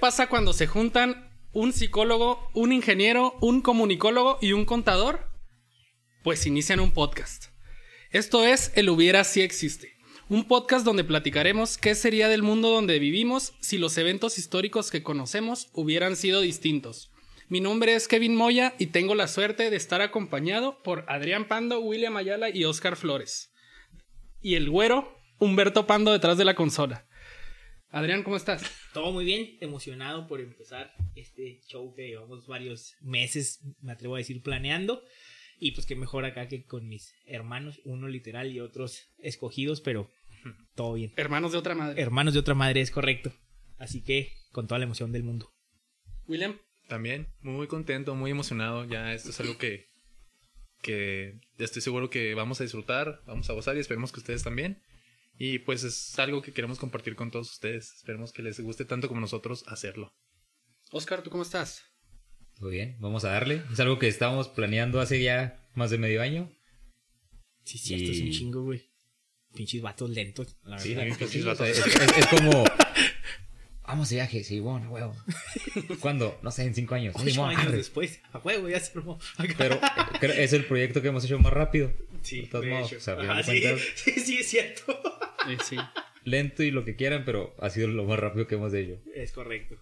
¿Qué pasa cuando se juntan un psicólogo, un ingeniero, un comunicólogo y un contador? Pues inician un podcast. Esto es El Hubiera Si Existe. Un podcast donde platicaremos qué sería del mundo donde vivimos si los eventos históricos que conocemos hubieran sido distintos. Mi nombre es Kevin Moya y tengo la suerte de estar acompañado por Adrián Pando, William Ayala y Oscar Flores. Y el güero, Humberto Pando detrás de la consola. Adrián, ¿cómo estás? Todo muy bien, emocionado por empezar este show que llevamos varios meses, me atrevo a decir, planeando. Y pues qué mejor acá que con mis hermanos, uno literal y otros escogidos, pero todo bien. Hermanos de otra madre. Hermanos de otra madre, es correcto. Así que con toda la emoción del mundo. William. También, muy contento, muy emocionado. Ya esto es algo que, que estoy seguro que vamos a disfrutar, vamos a gozar y esperemos que ustedes también. Y pues es algo que queremos compartir con todos ustedes. Esperemos que les guste tanto como nosotros hacerlo. Oscar, ¿tú cómo estás? Todo bien, vamos a darle. Es algo que estábamos planeando hace ya más de medio año. Sí, sí, esto es un chingo, güey. Pinches vatos lentos. La sí, pinches vatos. Es, es, como. Vamos de viaje, sí, bueno, huevo. ¿Cuándo? No sé, en cinco años. Ocho años después. A huevo, ya se formó. Pero es el proyecto que hemos hecho más rápido. Sí, de todos modos. O sea, Ajá, sí, sí, sí, es cierto. Sí. Lento y lo que quieran, pero ha sido lo más rápido que hemos hecho. Es correcto.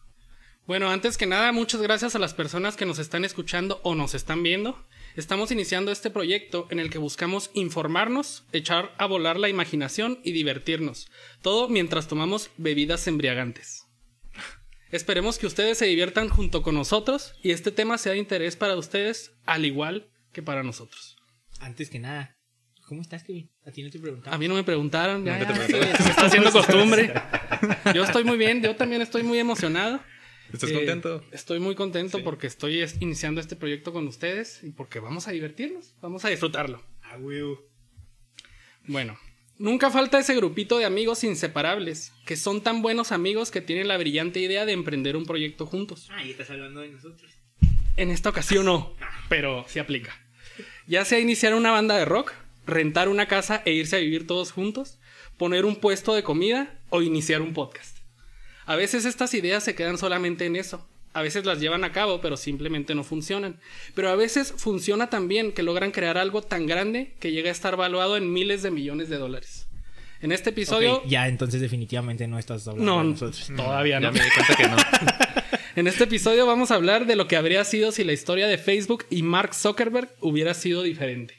Bueno, antes que nada, muchas gracias a las personas que nos están escuchando o nos están viendo. Estamos iniciando este proyecto en el que buscamos informarnos, echar a volar la imaginación y divertirnos. Todo mientras tomamos bebidas embriagantes. Esperemos que ustedes se diviertan junto con nosotros y este tema sea de interés para ustedes al igual que para nosotros. Antes que nada, ¿cómo estás, Kevin? A ti no te preguntaron. A mí no me preguntaron, ya, Nunca te ya, preguntaron. se está haciendo costumbre. Yo estoy muy bien, yo también estoy muy emocionado. ¿Estás Eh, contento? Estoy muy contento Sí. porque estoy es- iniciando este proyecto con ustedes y porque vamos a divertirnos, vamos a disfrutarlo. Ah. Bueno, nunca falta ese grupito de amigos inseparables, que son tan buenos amigos que tienen la brillante idea de emprender un proyecto juntos. Ah, y estás hablando de nosotros. En esta ocasión no, pero sí aplica. Ya sea iniciar una banda de rock, rentar una casa e irse a vivir todos juntos, poner un puesto de comida o iniciar un podcast. A veces estas ideas se quedan solamente en eso. A veces las llevan a cabo, pero simplemente no funcionan. Pero a veces funciona tan bien que logran crear algo tan grande que llega a estar valuado en miles de millones de dólares. En este episodio... Ya, entonces definitivamente no estás hablando No, de nosotros. todavía Ya no. me di cuenta que no. En este episodio vamos a hablar de lo que habría sido si la historia de Facebook y Mark Zuckerberg hubiera sido diferente.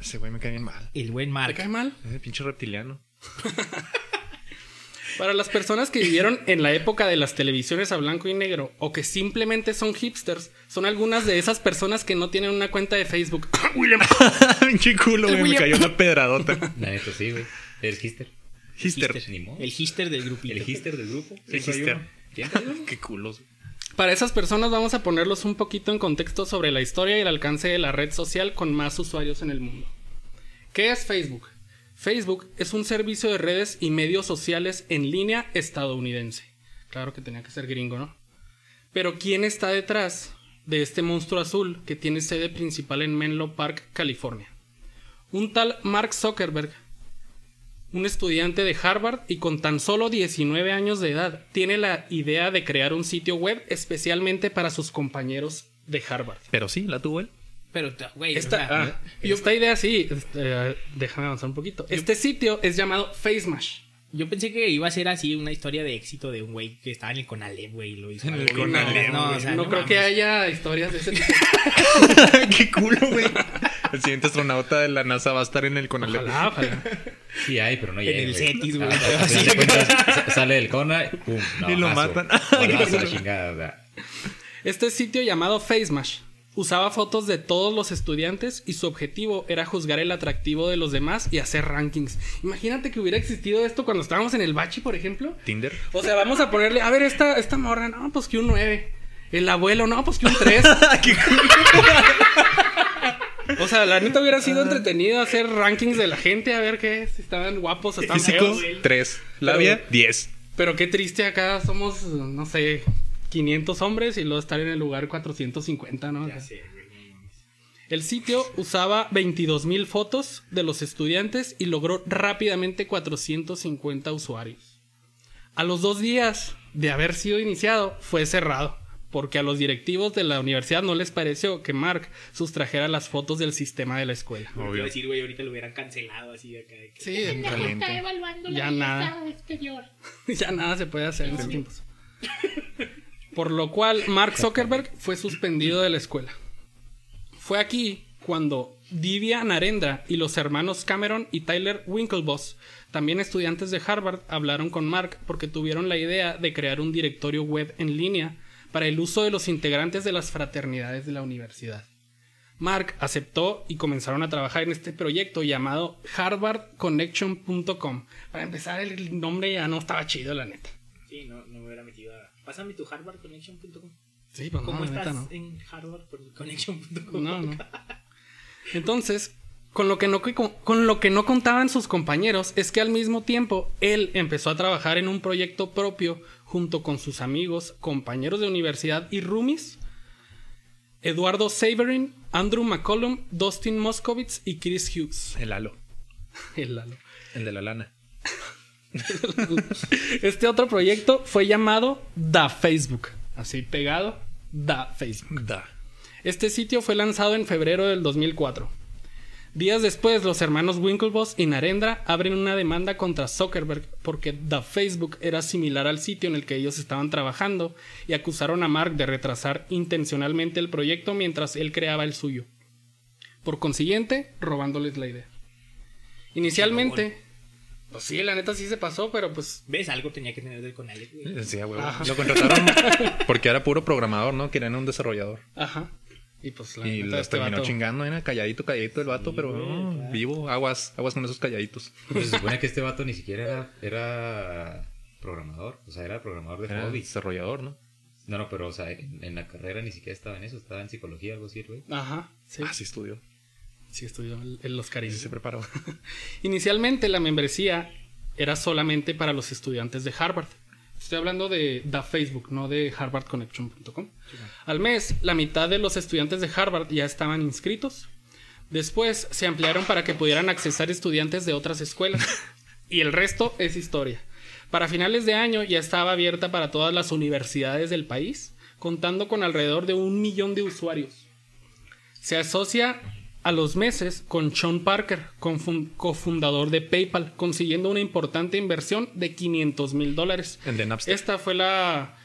Ese güey me cae bien mal. El buen ¿Te Mark. cae mal? Ese pinche reptiliano. Para las personas que vivieron en la época de las televisiones a blanco y negro o que simplemente son hipsters, son algunas de esas personas que no tienen una cuenta de Facebook. William. pinche culo, güey. Me William. cayó una pedradota. La neta, sí, güey. El hister. Hister. El hister del grupito. El hister del grupo. El hister. Qué culos. Para esas personas vamos a ponerlos un poquito en contexto sobre la historia y el alcance de la red social con más usuarios en el mundo. ¿Qué es Facebook? Facebook es un servicio de redes y medios sociales en línea estadounidense. Claro que tenía que ser gringo, ¿no? Pero ¿quién está detrás de este monstruo azul que tiene sede principal en Menlo Park, California? Un tal Mark Zuckerberg, un estudiante de Harvard y con tan solo 19 años de edad, tiene la idea de crear un sitio web especialmente para sus compañeros de Harvard. Pero sí, la tuvo él. Pero, güey, Esta, o sea, ah, esta idea sí, este, eh, déjame avanzar un poquito. Este sitio es llamado FaceMash. yo pensé que iba a ser así una historia de éxito de un güey que estaba en el Conalep, güey, y lo hizo. En el Conalep, no, güey. o sea, no, no creo que haya historias de ese tipo. Qué culo, güey. El siguiente astronauta de la NASA va a estar en el Conalep. Ojalá, ojalá. Sí hay, pero no En llega. el güey. Cetis, güey. Ah, Sale del Cona y pum. No, Y lo matan. Balazo, la chingada, o sea. Este sitio llamado FaceMash usaba fotos de todos los estudiantes y su objetivo era juzgar el atractivo de los demás y hacer rankings. Imagínate que hubiera existido esto cuando estábamos en el bachi, por ejemplo. Tinder. O sea, vamos a ponerle, a ver, esta, esta morra, no, pues que un 9. El abuelo, no, pues que un 3. o sea, la neta hubiera sido entretenido hacer rankings de la gente, a ver qué, si estaban guapos o estaban Físico, feos. 3. Labia, 10. Pero qué triste acá somos, no sé, 500 hombres y luego estar en el lugar 450, ¿no? Ya sé. El sitio usaba 22.000 fotos de los estudiantes y logró rápidamente 450 usuarios. A los dos días de haber sido iniciado, fue cerrado. Porque a los directivos de la universidad no les pareció que Mark sustrajera las fotos del sistema de la escuela. Iba a Obvio. decir, güey, ahorita lo hubieran cancelado así de acá. de que- Sí, Caliente. ya nada. ya nada se puede hacer en estos tiempos. Por lo cual, Mark Zuckerberg fue suspendido de la escuela. Fue aquí cuando Divya Narendra y los hermanos Cameron y Tyler Winklevoss, también estudiantes de Harvard, hablaron con Mark porque tuvieron la idea de crear un directorio web en línea para el uso de los integrantes de las fraternidades de la universidad. Mark aceptó y comenzaron a trabajar en este proyecto llamado harvardconnection.com. Para empezar, el nombre ya no estaba chido, la neta. Sí, no, no me hubiera metido a... Pásame tu harvardconnection.com. Sí, pues ¿Cómo no, estás neta no. en harvardconnection.com? No, no. Entonces, con lo, que no, con lo que no contaban sus compañeros es que al mismo tiempo él empezó a trabajar en un proyecto propio junto con sus amigos, compañeros de universidad y roomies. Eduardo Saverin, Andrew McCollum, Dustin Moskovitz y Chris Hughes. El halo. El Lalo. El de la lana. Este otro proyecto fue llamado Da Facebook. Así pegado, Da Facebook. Da. Este sitio fue lanzado en febrero del 2004. Días después, los hermanos Winklevoss y Narendra abren una demanda contra Zuckerberg porque The Facebook era similar al sitio en el que ellos estaban trabajando y acusaron a Mark de retrasar intencionalmente el proyecto mientras él creaba el suyo. Por consiguiente, robándoles la idea. Inicialmente, pues sí, la neta sí se pasó, pero pues ¿Ves? Algo tenía que tener del Conalep, güey. Sí, a huevo. Ajá. Lo contrataron porque era puro programador, ¿no? Querían un desarrollador. Ajá. Y pues la Y neta, este terminó vato- chingando, era calladito, calladito el vato, pero no, claro. vivo, aguas, aguas con esos calladitos. Pues se supone que este vato ni siquiera era, era programador. O sea, era programador de Era hobby. desarrollador, ¿no? No, no, pero o sea, en, en la carrera ni siquiera estaba en eso. Estaba en psicología, algo así, güey. Ajá. Sí, Ah, sí estudió. sí estudió en en los Sí cariños. se preparó. Inicialmente la membresía era solamente para los estudiantes de Harvard. Estoy hablando de, de Facebook, no de harvardconnection.com. Al mes, la mitad de los estudiantes de Harvard ya estaban inscritos. Después se ampliaron para que pudieran accesar estudiantes de otras escuelas. y el resto es historia. Para finales de año ya estaba abierta para todas las universidades del país, contando con alrededor de un millón de usuarios. Se asocia a los meses con Sean Parker, cofundador de PayPal, consiguiendo una importante inversión de 500 mil dólares. El de Napster. Esta fue la,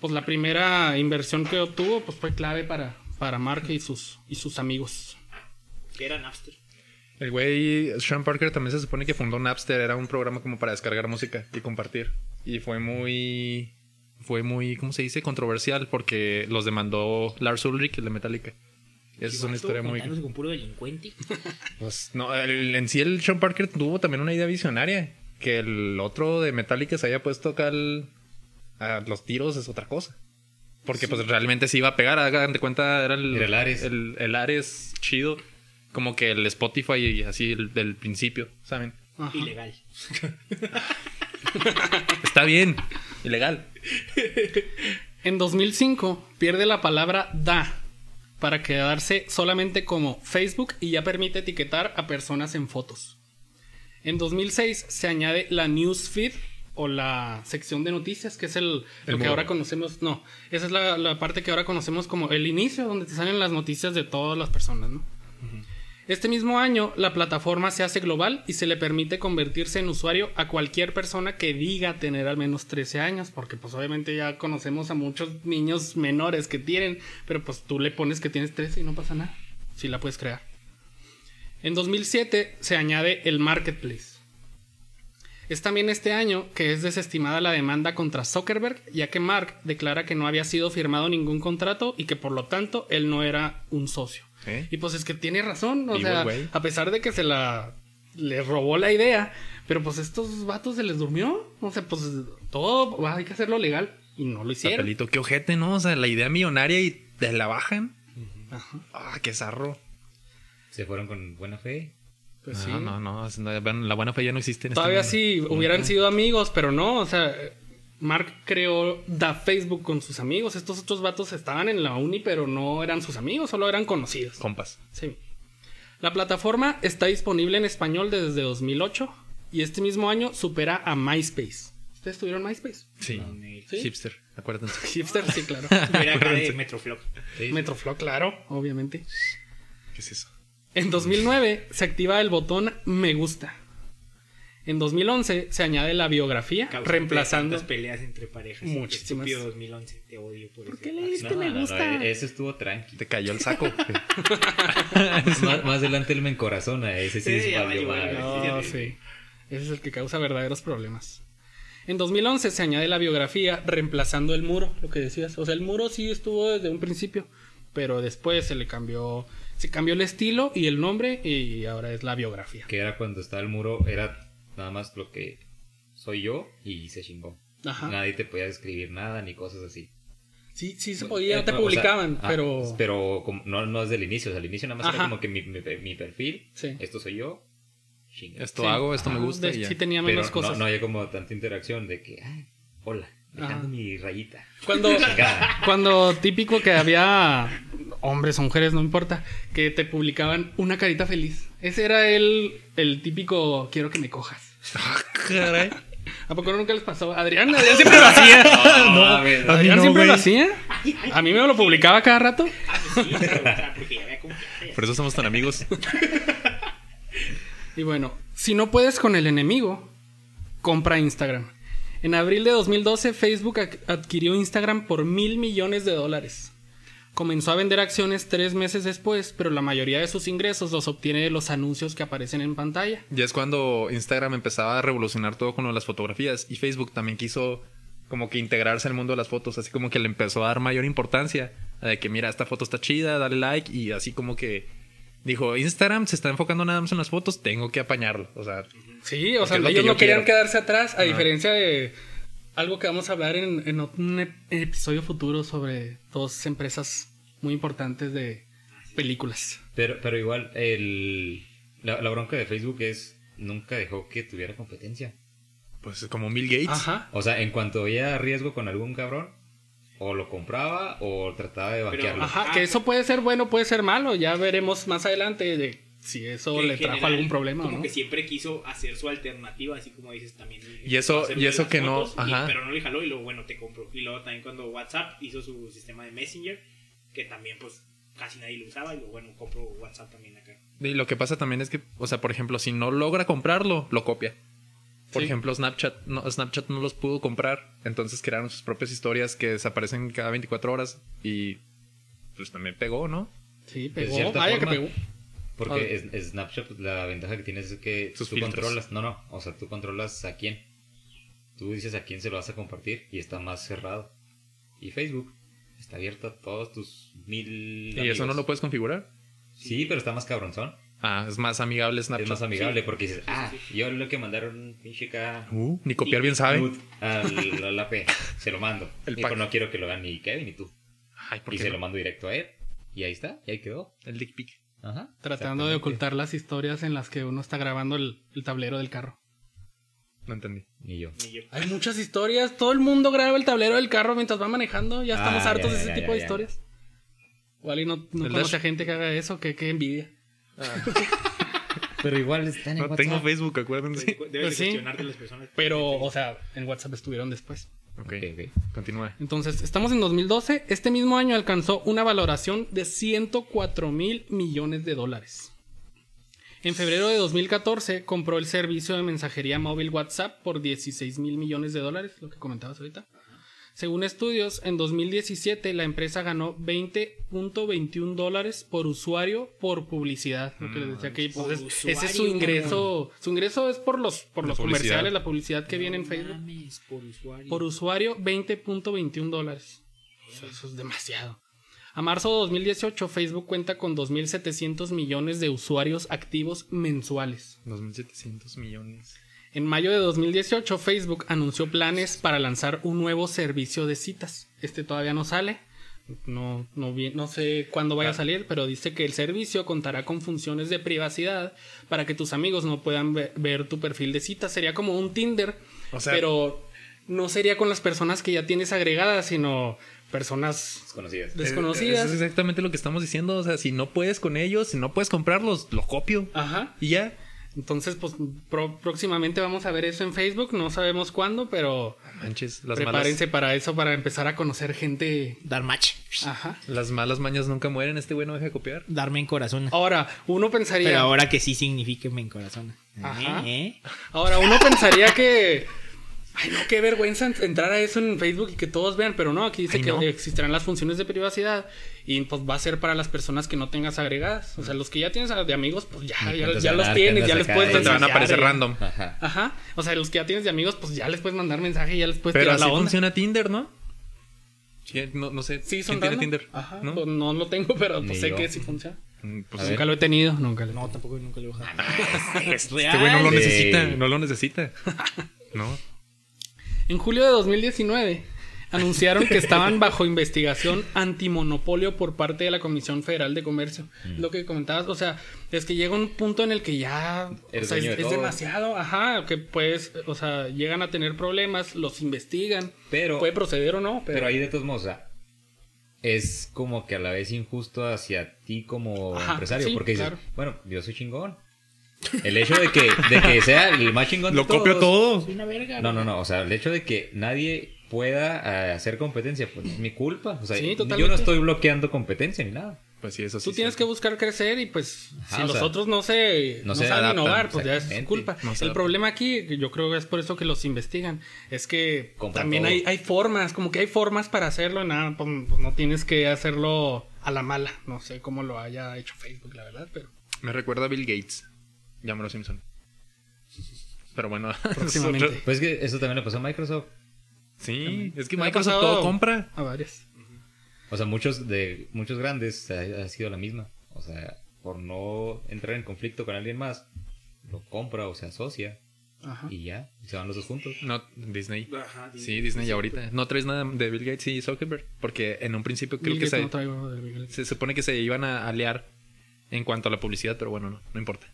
pues, la primera inversión que obtuvo, pues fue clave para, para Mark y sus, y sus amigos. Que era Napster. El güey, Sean Parker también se supone que fundó Napster, era un programa como para descargar música y compartir. Y fue muy, fue muy, ¿cómo se dice? Controversial porque los demandó Lars Ulrich, el de Metallica. Esa es una historia muy... Con puro delincuente. Pues no, el- en sí el Sean Parker tuvo también una idea visionaria. Que el otro de Metallica se haya puesto acá al- a los tiros es otra cosa. Porque pues realmente se iba a pegar, hagan de cuenta, era el, Era el Ares. El, el Ares chido. Como que el Spotify y así el- del principio, ¿saben? Ajá. Ilegal. Está bien, ilegal. En 2005 pierde la palabra da para quedarse solamente como Facebook y ya permite etiquetar a personas en fotos. En 2006 se añade la newsfeed o la sección de noticias, que es el, El lo que ahora conocemos. No, esa es la, la parte que ahora conocemos como el inicio, donde te salen las noticias de todas las personas, ¿no? Este mismo año, la plataforma se hace global y se le permite convertirse en usuario a cualquier persona que diga tener al menos 13 años, porque pues obviamente ya conocemos a muchos niños menores que tienen, pero pues tú le pones que tienes 13 y no pasa nada, si la puedes crear. En 2007 se añade el Marketplace. Es también este año que es desestimada la demanda contra Zuckerberg, ya que Mark declara que no había sido firmado ningún contrato y que por lo tanto él no era un socio. ¿Eh? Y pues es que tiene razón, o Vivo, sea, a pesar de que se la le robó la idea, pero pues estos vatos se les durmió, o sea, pues todo va, hay que hacerlo legal y no lo hicieron. Papelito, qué ojete, ¿no? O sea, la idea millonaria y te la bajan. Ajá, Ah, qué zarro. Se fueron con buena fe. pues no, sí. no, no, La buena fe ya no existe en este Todavía mundo. sí hubieran sido amigos, pero no, o sea, Mark creó Da Facebook con sus amigos. Estos otros vatos estaban en la uni, pero no eran sus amigos, solo eran conocidos. Compas. Sí. La plataforma está disponible en español desde 2008 y este mismo año supera a MySpace. ¿Ustedes tuvieron MySpace? Sí. ¿Sí? Hipster, acuérdense. Hipster, sí, claro. Era acá de claro, obviamente. ¿Qué es eso? En 2009 se activa el botón Me gusta. En 2011 se añade la biografía, Causante reemplazando. peleas entre parejas. Muchísimas. Estúpido 2011. Te odio por, ¿Por ese qué le diste me gusta? e- ese estuvo tranqui. Te cayó el saco. más, más adelante él me encorazona. Ese sí, Sí, es madre. No, sí. Ese es el que causa verdaderos problemas. En 2011 se añade la biografía reemplazando el muro, lo que decías. O sea, el muro sí estuvo desde un principio, pero después se le cambió, se cambió el estilo y el nombre y ahora es la biografía. Que era cuando estaba el muro, era nada más lo que soy yo y se chingó. Ajá. Nadie te podía escribir nada ni cosas así. Sí, sí se podía, Eh, no te o sea, publicaban, ah, pero... Pero como- no, no desde el inicio. O sea, al inicio nada más Ajá. era como que mi, mi, mi perfil, Sí. esto soy yo, chinga. Esto Sí. hago, esto me gusta de- y ya. Sí tenía menos no, cosas. no había como tanta interacción de que, ay, hola, dejando Ajá. mi rayita. Cuando, cuando típico que había hombres o mujeres, no importa, que te publicaban una carita feliz. Ese era el, el típico quiero que me cojas. Caray. ¿A poco nunca les pasó? Adrián, Adrián siempre lo hacía. No, a ver. Adrián no, siempre güey. lo hacía. A mí me lo publicaba cada rato. Ah, pues sí, pero, o sea, porque ya vea cómo que- Por eso somos tan amigos. Y bueno, si no puedes con el enemigo, compra Instagram. En abril de 2012, Facebook ac- adquirió Instagram por mil millones de dólares. Comenzó a vender acciones tres meses después, pero la mayoría de sus ingresos los obtiene de los anuncios que aparecen en pantalla. Ya es cuando Instagram empezaba a revolucionar todo con lo de las fotografías y Facebook también quiso como que integrarse al mundo de las fotos, así como que le empezó a dar mayor importancia a de que mira, esta foto está chida, dale like y así como que dijo, Instagram se está enfocando nada más en las fotos, tengo que apañarlo, o sea, Sí, o sea, ellos no querían quiero. quedarse atrás, a diferencia de algo que vamos a hablar en, en un ep- episodio futuro sobre dos empresas muy importantes de películas. Pero, pero igual, el, la, la bronca de Facebook es nunca dejó que tuviera competencia. pues como Bill Gates. Ajá. O sea, en cuanto veía riesgo con algún cabrón, o lo compraba o trataba de banquearlo. Ajá, Ah, que eso puede ser bueno, puede ser malo. Ya veremos más adelante de si eso le trajo general, algún problema Como no. que siempre quiso hacer su alternativa, así como dices también. Y eso- y eso que no- fotos, y- ajá. pero no le jaló y luego, bueno, te compró. Y luego también cuando WhatsApp hizo su sistema de Messenger, que también, pues, casi nadie lo usaba. Y luego, bueno, compro WhatsApp también acá. Y lo que pasa también es que, o sea, por ejemplo, si no logra comprarlo, lo copia. Por Sí. ejemplo, Snapchat no, Snapchat no los pudo comprar, entonces crearon sus propias historias que desaparecen cada 24 horas y pues también pegó, ¿no? Sí, pegó. Vaya forma. que pegó. Porque es Snapchat, la ventaja que tienes es que Sus tú filtros. controlas. No, no. O sea, tú controlas a quién. Tú dices a quién se lo vas a compartir y está más cerrado. Y Facebook está abierto a todos tus mil. ¿Y eso no lo puedes configurar? Sí, pero está más cabronzón. Ah, es más amigable Snapchat. Es más amigable Sí. porque dices, ah, yo lo que mandaron un pinche acá. Uh, ni copiar bien sabe. Al, al AP, se lo mando. El y pack. pues no quiero que lo hagan ni Kevin ni tú. Ay, ¿por Y qué se no? lo mando directo a él. Y ahí está, y ahí quedó. El dick pic. Ajá. Tratando de ocultar las historias en las que uno está grabando el, el tablero del carro. No entendí. Ni yo. Ni yo. Hay muchas historias. Todo el mundo graba el tablero del carro mientras va manejando. Ya estamos Ah, hartos ya, de ese ya, tipo ya, de ya. historias. Igual y no, no conoce dash. a gente que haga eso. Que, que envidia. Pero igual están en No tengo Facebook, acuérdense. Debes de Pues sí. a las personas. Pero, o sea, en WhatsApp estuvieron después. Ok, Ok, ok. continúa. Entonces, estamos en 2012. Este mismo año alcanzó una valoración de 104 mil millones de dólares. En febrero de 2014 compró el servicio de mensajería móvil WhatsApp por 16 mil millones de dólares, lo que comentabas ahorita. Según estudios, en 2017 la empresa ganó 20.21 dólares por usuario por publicidad. Lo que les decía que por pues, es- ese es su ingreso. Su ingreso es por los, por los publicidad. comerciales, la publicidad que viene en Facebook. mames, por usuario. Por usuario, 20.21 dólares. Eso, eso es demasiado. A marzo de 2018, Facebook cuenta con 2.700 millones de usuarios activos mensuales. 2.700 millones. En mayo de 2018, Facebook anunció planes para lanzar un nuevo servicio de citas. Este todavía no sale. No, no, no sé cuándo vaya a salir, pero dice que el servicio contará con funciones de privacidad para que tus amigos no puedan ve- ver tu perfil de citas. Sería como un Tinder, O sea- pero no sería con las personas que ya tienes agregadas, sino personas Desconocidas. desconocidas. Es, es exactamente lo que estamos diciendo. O sea, si no puedes con ellos, si no puedes comprarlos, lo copio. Ajá. Y ya. Entonces, pues pro- próximamente vamos a ver eso en Facebook. No sabemos cuándo, pero Manches, las prepárense malas, para eso, para empezar a conocer gente. Dar match. Ajá. las malas mañas nunca mueren. Este güey no deja de copiar. Darme en corazón. Ahora, uno pensaría. Pero ahora que sí signifique me en corazón. Ajá. ¿Eh? Ahora, uno pensaría que. Ay, no, qué vergüenza en- entrar a eso en Facebook y que todos vean, pero no, aquí dice Ay, que no. existirán las funciones de privacidad y pues va a ser para las personas que no tengas agregadas. O sea, los que ya tienes de amigos, pues ya, ya, los tienes, ya les puedes de- Te van a aparecer random. Ajá. Ajá. O sea, los que ya tienes de amigos, pues ya les puedes mandar mensaje y ya les puedes Pero tirar así la onda. funciona Tinder, ¿no? Sí, no, no sé. Sí, son ¿Quién tiene. Tinder? Ajá. ¿No? Pues no lo tengo, pero pues sé yo. que sí funciona. Mm, Pues. Nunca lo he tenido, nunca lo he No, tampoco nunca lo he bajado. es este güey no lo necesita. No lo necesita. No. En julio de 2019 anunciaron que estaban bajo investigación antimonopolio por parte de la Comisión Federal de Comercio. Mm. Lo que comentabas, o sea, es que llega un punto en el que ya o Eres sea, es, de demasiado, ajá, que pues, o sea, llegan a tener problemas, los investigan, Pero- puede proceder o no, pero, Pero ahí de todos modos, o sea, es como que a la vez injusto hacia ti como Ajá, empresario, sí, porque dices, claro. bueno, yo soy chingón. El hecho de que, de que sea el más chingón de Lo copio todos- todo. Soy una verga. No, no, no, o sea, el hecho de que nadie pueda eh, hacer competencia, pues es mi culpa. O sea, Sí, yo totalmente. no estoy bloqueando competencia ni nada. Pues sí, eso sí. Tú tienes que buscar crecer y pues Ajá, si o los sea, otros no se, no no se saben adaptan, innovar, pues ya es su exactamente. culpa. No se el adaptan. problema aquí, que yo creo que es por eso que los investigan, es que Compran también todo. hay, hay formas, como que hay formas para hacerlo, y nada, pues, pues, no tienes que hacerlo a la mala. No sé cómo lo haya hecho Facebook, la verdad, pero Me recuerda a Bill Gates. Llámalo Simpson. Pero bueno. Próximamente. es otro- Pues es que eso también le pasó a Microsoft. Sí, es que Microsoft todo compra. a varias. O sea, muchos de muchos grandes ha, ha sido la misma. O sea, por no entrar en conflicto con alguien más, lo compra o se asocia Ajá. y ya, se van los dos juntos. No, Disney. Ajá, Sí, Disney ahorita. No traes nada de Bill Gates y Zuckerberg. Porque en un principio creo Bill que Gates se, no traigo de Bill Gates. se supone que se iban a aliar en cuanto a la publicidad, pero bueno, no, no importa.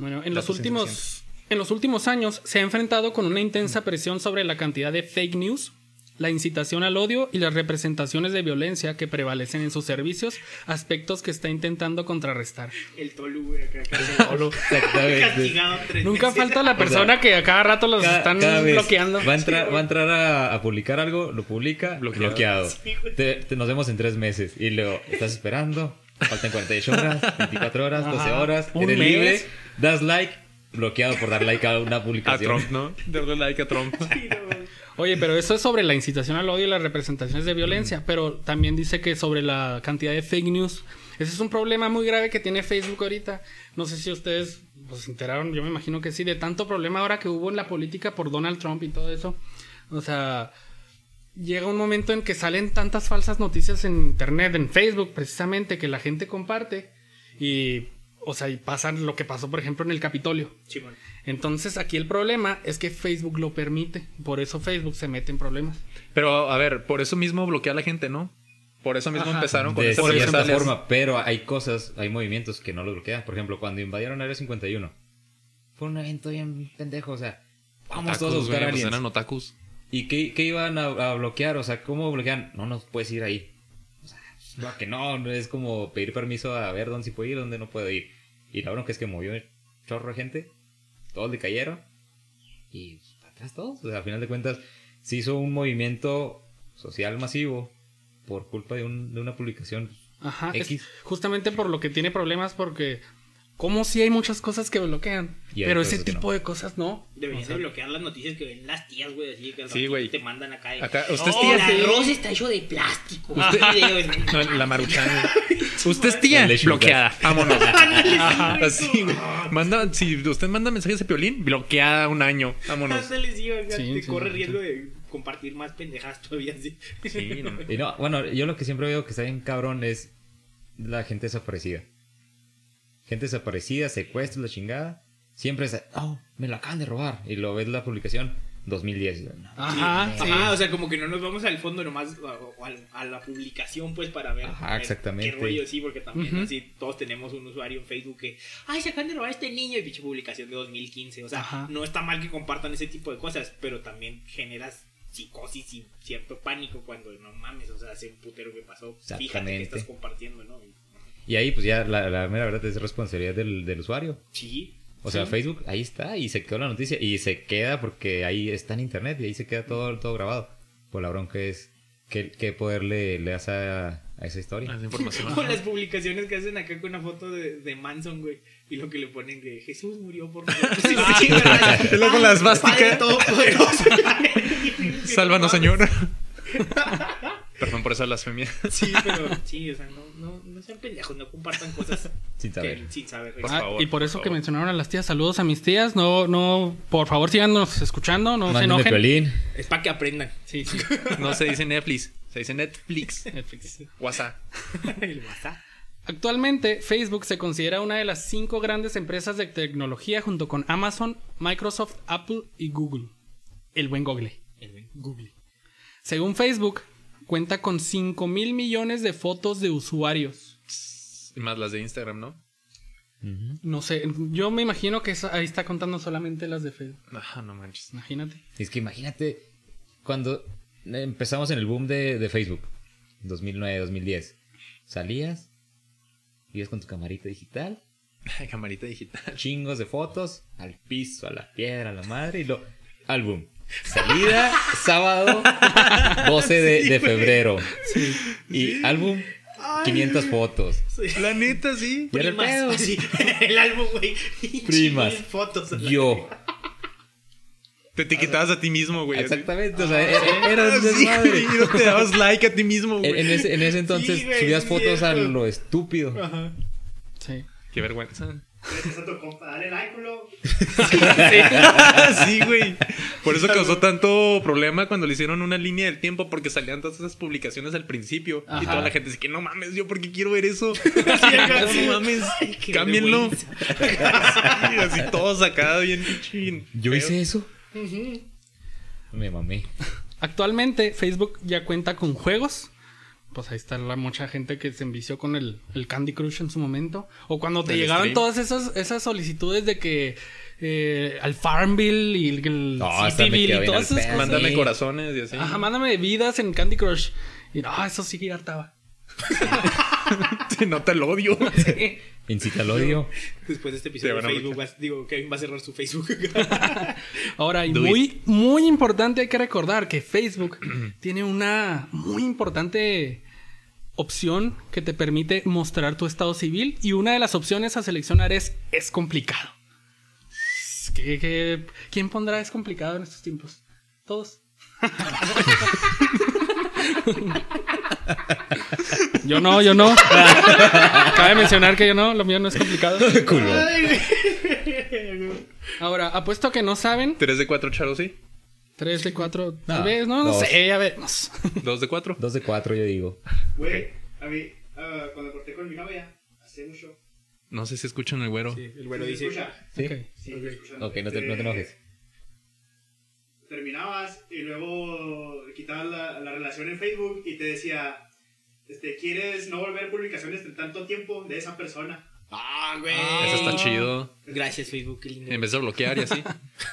Bueno, en los últimos en los últimos años se ha enfrentado con una intensa presión sobre la cantidad de fake news, la incitación al odio y las representaciones de violencia que prevalecen en sus servicios, aspectos que está intentando contrarrestar. El Tolu, güey, acá. acá Exactamente. Nunca falta la persona que a cada rato los Cada- están cada bloqueando. Va a entrar, va a, entrar a, a publicar algo, lo publica, Bloqueado. bloqueado. Sí. Te- te- nos vemos en tres meses. Y luego, estás esperando, faltan 48 horas, 24 horas, 12 Ajá. horas, Un eres mes. libre, das like, bloqueado por dar like a una A publicación. Trump, ¿no? Darle like a Trump. Sí, no, güey. Oye, pero eso es sobre la incitación al odio y las representaciones de violencia, pero también dice que sobre la cantidad de fake news. Ese es un problema muy grave que tiene Facebook ahorita. No sé si ustedes pues, se enteraron, yo me imagino que sí, de tanto problema ahora que hubo en la política por Donald Trump y todo eso. O sea, llega un momento en que salen tantas falsas noticias en internet, en Facebook precisamente, que la gente comparte y, o sea, y pasan lo que pasó, por ejemplo, en el Capitolio. Simón. Entonces aquí el problema es que Facebook lo permite, por eso Facebook se mete en problemas. Pero, a ver, por eso mismo bloquea a la gente, ¿no? Por eso mismo Ajá. empezaron con De estas cierta forma, pero hay cosas, hay movimientos que no lo bloquean. Por ejemplo, cuando invadieron Área 51, fue un evento bien pendejo, o sea, vamos Otakus, todos a buscar pues aliens. eran otakus. ¿Y qué, qué iban a, a bloquear? O sea, ¿cómo bloquean? No nos puedes ir ahí. No, que no, no es como pedir permiso a ver dónde sí puedo ir, dónde no puedo ir. Y la bronca es que movió un chorro de gente, todos le cayeron y atrás todos. O sea, a final de cuentas, se hizo un movimiento social masivo por culpa de, un- de una publicación. Ajá, es X. justamente por lo que tiene problemas porque como si hay muchas cosas que bloquean, pero ese tipo no. de cosas no. Deberían O sea, de bloquear las noticias que ven las tías, güey, así que Sí, te mandan acá. de, Acá, usted es "Oh, tía, el sí". arroz está hecho de plástico. No, la maruchan. Usted es tía, bloqueada. Vámonos. Ajá. Así, güey. Manda, si usted manda mensajes de piolín, bloqueada un año. Vámonos. Sí, acá Sí, te sí, corre sí. riesgo de compartir más pendejas todavía así. Sí, no. Y no, bueno, yo lo que siempre veo que está bien cabrón es la gente desaparecida. Gente desaparecida, secuestros, la chingada. Siempre es, oh, me la acaban de robar. Y lo ves la publicación 2010. No. Ajá, sí. Ajá, o sea, como que no nos vamos al fondo nomás a, la publicación, pues, para ver, Ajá, ver exactamente. qué rollo, sí, porque también así todos tenemos un usuario en Facebook que, ay, se acaban de robar a este niño y pinche publicación de 2015. O sea, Ajá. no está mal que compartan ese tipo de cosas, pero también generas psicosis y cierto pánico cuando no mames, o sea, hace un putero que pasó. Fíjate que estás compartiendo, ¿no? Y- Y ahí, pues ya la, la mera verdad es responsabilidad del, del usuario. Sí. O sea, Sí. Facebook, ahí está y se quedó la noticia y se queda porque ahí está en internet y ahí se queda todo, todo grabado. Pues la bronca es qué, qué poder le, le das a, a esa historia. Ah, esa información. Como las publicaciones que hacen acá con una foto de, de Manson, güey. Y lo que le ponen que Jesús murió por nosotros. Y lo chingan, ¿verdad? Es lo con la esvástica. Padre Todopoderoso. Sálvanos, Señor. Perdón por esa blasfemia. Sí, pero sí, o sea, no, no, no sean pendejos, no compartan cosas Sin saber. que- sin saber. Por Ah, favor, y por eso por que favor. mencionaron a las tías, saludos a mis tías. No, no, por favor, síganos escuchando, no se enojen. Es para que aprendan. Sí, sí. No se dice Netflix, se dice Netflix. Netflix. WhatsApp. El WhatsApp. Actualmente, Facebook se considera una de las cinco grandes empresas de tecnología junto con Amazon, Microsoft, Apple y Google. El buen Google. El buen Google. Según Facebook, cuenta con 5 mil millones de fotos de usuarios. Y más las de Instagram, ¿no? No sé, yo me imagino que ahí está contando solamente las de Facebook. Ah, no manches. Imagínate. Es que imagínate cuando empezamos en el boom de, de Facebook, 2009, 2010. Salías, ibas con tu camarita digital, Camarita digital. chingos de fotos, al piso, a la piedra, a la madre y lo... Álbum. Salida, sábado, 12 de, de febrero. Y álbum, 500 fotos. La neta, sí. El Primas, así, el álbum, güey. Primas. Fotos. Yo. Te etiquetabas a ti mismo, güey. así. Exactamente, o sea, Ah, un sí, y no te dabas like a ti mismo, En, güey. en ese, en ese entonces Sí, subías es fotos a lo estúpido. Ajá. Sí. Qué vergüenza. Tu compa, dale like, culo. sí, güey. Por eso causó tanto problema cuando le hicieron una línea del tiempo porque salían todas esas publicaciones al principio. Y toda la gente dice que no mames, yo porque quiero ver eso. Sí, no mames, Ay, cámbienlo. Sí, así todo sacado bien pinche Yo feo. hice eso. Me mamé. Actualmente, Facebook ya cuenta con juegos. Pues ahí está la mucha gente que se envició con el, el Candy Crush en su momento. O cuando te El llegaron stream. todas esas, esas solicitudes de que eh, al Farmville y el, el No, Cityville y todas esas. Mándame Sí. corazones y así. Ajá, mándame vidas en Candy Crush. Y no, eso sí que hartaba. Se nota el odio. Incita al odio. Después de este Te episodio de Facebook, vas- digo, Kevin va a cerrar su Facebook. Ahora, y Do muy, muy importante hay que recordar que Facebook tiene una muy importante opción que te permite mostrar tu estado civil y una de las opciones a seleccionar es es complicado. ¿Qué- qué- quién pondrá es complicado en estos tiempos? Todos. yo no, yo no. Cabe mencionar que yo no, lo mío no es complicado. Culo. Ahora, apuesto que no saben. 3 de 4, Charo, sí. 3 de 4, tal No, vez, no, no dos. sé, ya veremos. 2 de 4. Dos de cuatro, yo digo. Güey, a mí, ah, cuando corté con mi novia, hace mucho. No sé si escuchan el güero. el güero ¿Sí dice. escucha? ¿Sí? Ok. Sí, me escuchan. Ok, no te, no te Eh, enojes. Terminabas y luego quitabas la, la relación en Facebook y te decía, este, ¿quieres no volver publicaciones de tanto tiempo de esa persona? Ah, güey. Eso está chido. Gracias, Facebook, qué lindo. En vez de bloquear y así.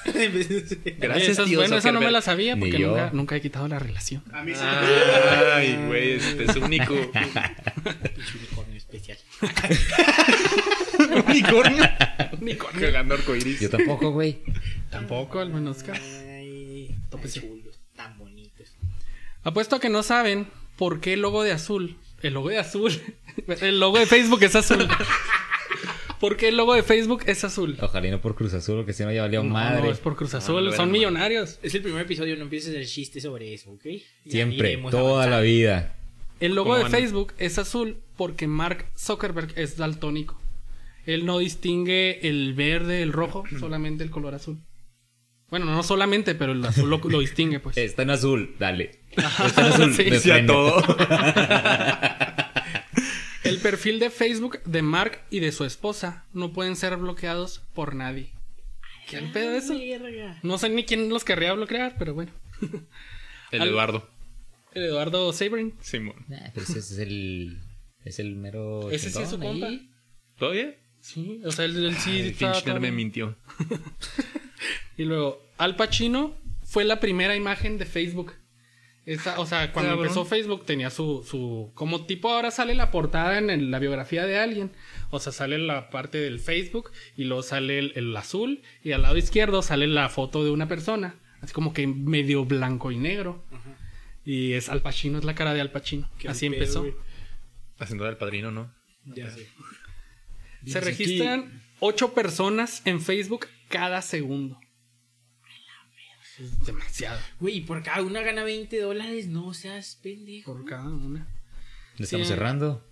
Gracias, tío buena, esa no me la sabía porque nunca, nunca he quitado la relación. A mí sí. Ay, güey, este es único. Unicornio especial. Unicornio. Unicornio. Cagando arcoiris. Yo tampoco, güey. Tampoco, al menos. Tópese. chulos, tan bonitos. Apuesto a que no saben por qué el logo de azul. El logo de azul. El logo de Facebook es azul. ¿Por qué el logo de Facebook es azul? Ojalá y no por Cruz Azul, porque si no ya valió No, madre. no, es por Cruz Azul. no, no, Son no. millonarios. Es el primer episodio, no empieces el chiste sobre eso, ¿ok? Siempre, toda la vida. El logo ¿Cómo de van? Facebook es azul porque Mark Zuckerberg es daltónico. Él no distingue el verde, el rojo, solamente el color azul. Bueno, no solamente, pero el azul lo, lo distingue, pues. Está en azul, dale. Está en azul, Sí, a todo. El perfil de Facebook de Mark y de su esposa no pueden ser bloqueados por nadie. ¿Qué al pedo eso? No sé ni quién los querría bloquear, pero bueno. El Al- Eduardo. El Eduardo Sabrin. Simón. Nah, pero ese es el. Es el mero. Ese sí es su compa. ¿Todavía? Sí, o sea, él, él sí Ay, está me mintió. Y luego, Al Pacino fue la primera imagen de Facebook. Esa, o sea, cuando Cabrón. empezó Facebook tenía su, su... Como tipo ahora sale la portada en el- la biografía de alguien. O sea, sale la parte del Facebook y luego sale el, el azul y al lado izquierdo sale la foto de una persona. Así como que medio blanco y negro. Y es Al Pacino, es la cara de Al Pacino. Qué Así pedo, empezó. Haciendo del padrino, ¿no? Ya sé. Se registran ocho personas en Facebook cada segundo. Es demasiado. Güey, y por cada una gana 20 dólares, no seas pendejo. Por cada una. Lo estamos Sí. cerrando.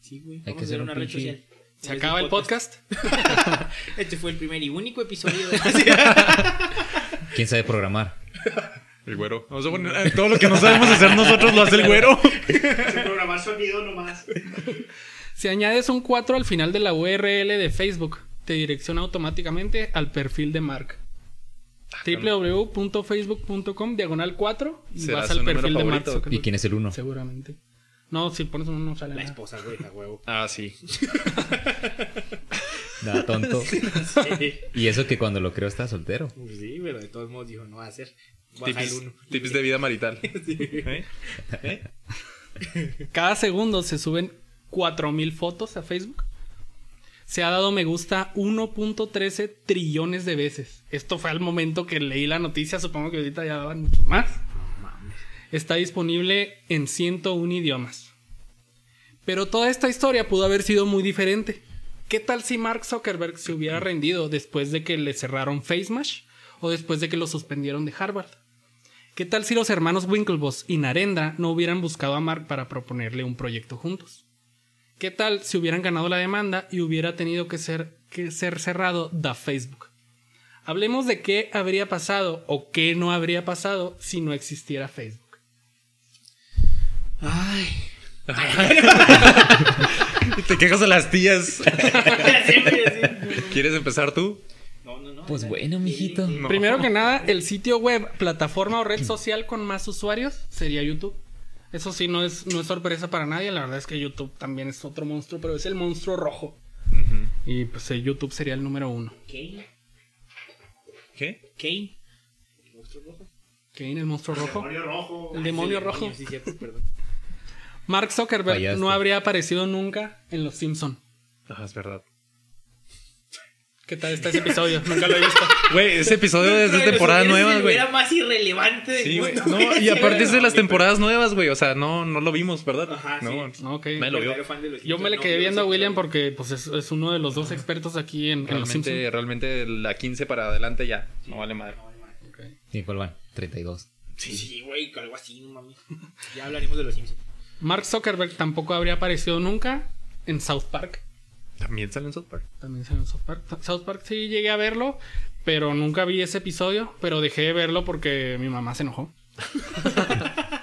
Sí, güey. Hay Vamos que hacer ver un una red social. Se vez acaba el podcast. Este fue el primer y único episodio de ¿Quién sabe programar? El güero. Vamos a poner eh, todo lo que no sabemos hacer nosotros lo hace el güero. Programar sonido nomás. Si añades un 4 al final de la URL de Facebook, te direcciona automáticamente al perfil de Mark. www.facebook.com diagonal 4 y ¿Será vas al perfil de Mark? ¿Y quién es el uno? Seguramente. No, si pones uno no sale La nada. esposa, güey, a huevo. Ah, sí. Nada, tonto. Sí. Y eso que cuando lo creo estaba soltero. Pues sí, pero de todos modos dijo, no va a el Tips, uno. tips de vida marital. ¿Eh? Cada segundo se suben 4000 fotos a Facebook. Se ha dado me gusta 1.13 trillones de veces. Esto fue al momento que leí la noticia, supongo que ahorita ya daban mucho más. Está disponible en 101 idiomas. Pero toda esta historia pudo haber sido muy diferente. ¿Qué tal si Mark Zuckerberg se hubiera rendido después de que le cerraron FaceMash o después de que lo suspendieron de Harvard? ¿Qué tal si los hermanos Winklevoss y Narendra no hubieran buscado a Mark para proponerle un proyecto juntos? ¿Qué tal si hubieran ganado la demanda y hubiera tenido que ser, que ser cerrado da Facebook? Hablemos de qué habría pasado o qué no habría pasado si no existiera Facebook. Ay. Te quejas a las tías. ¿Quieres empezar tú? No, no, no. Pues bueno, mijito. No. Primero que nada, el sitio web, plataforma o red social con más usuarios sería YouTube. Eso sí, no es, no es sorpresa para nadie. La verdad es que YouTube también es otro monstruo, pero es el monstruo rojo. Y pues el YouTube sería el número uno. Kane. ¿Qué? Kane. ¿El monstruo rojo? ¿Quién el monstruo rojo? Demonio rojo. El demonio Sí, rojo. Sí, cierto, perdón. Mark Zuckerberg Fallaste. no habría aparecido nunca en Los Simpson. Ah, es verdad. ¿Qué tal está ese episodio? Nunca lo he visto. Güey, ese episodio es de temporada nueva, güey. Era más irrelevante del Sí, güey. No, y aparte es de las temporadas nuevas, güey. O sea, no, no lo vimos, ¿verdad? Ajá, no. sí. Ok. Me lo vio. Yo me le quedé viendo a William porque pues, es, es uno de los dos expertos aquí en, en Los Simpsons. Realmente, realmente la 15 para adelante ya. No vale madre. Sí, ¿cuál van? 32. Sí, sí, güey, algo así, no mames. Ya hablaremos de los Simpsons. Mark Zuckerberg tampoco habría aparecido nunca en South Park. También sale en South Park. También salió en South Park. South Park sí llegué a verlo, pero nunca vi ese episodio. Pero dejé de verlo porque mi mamá se enojó.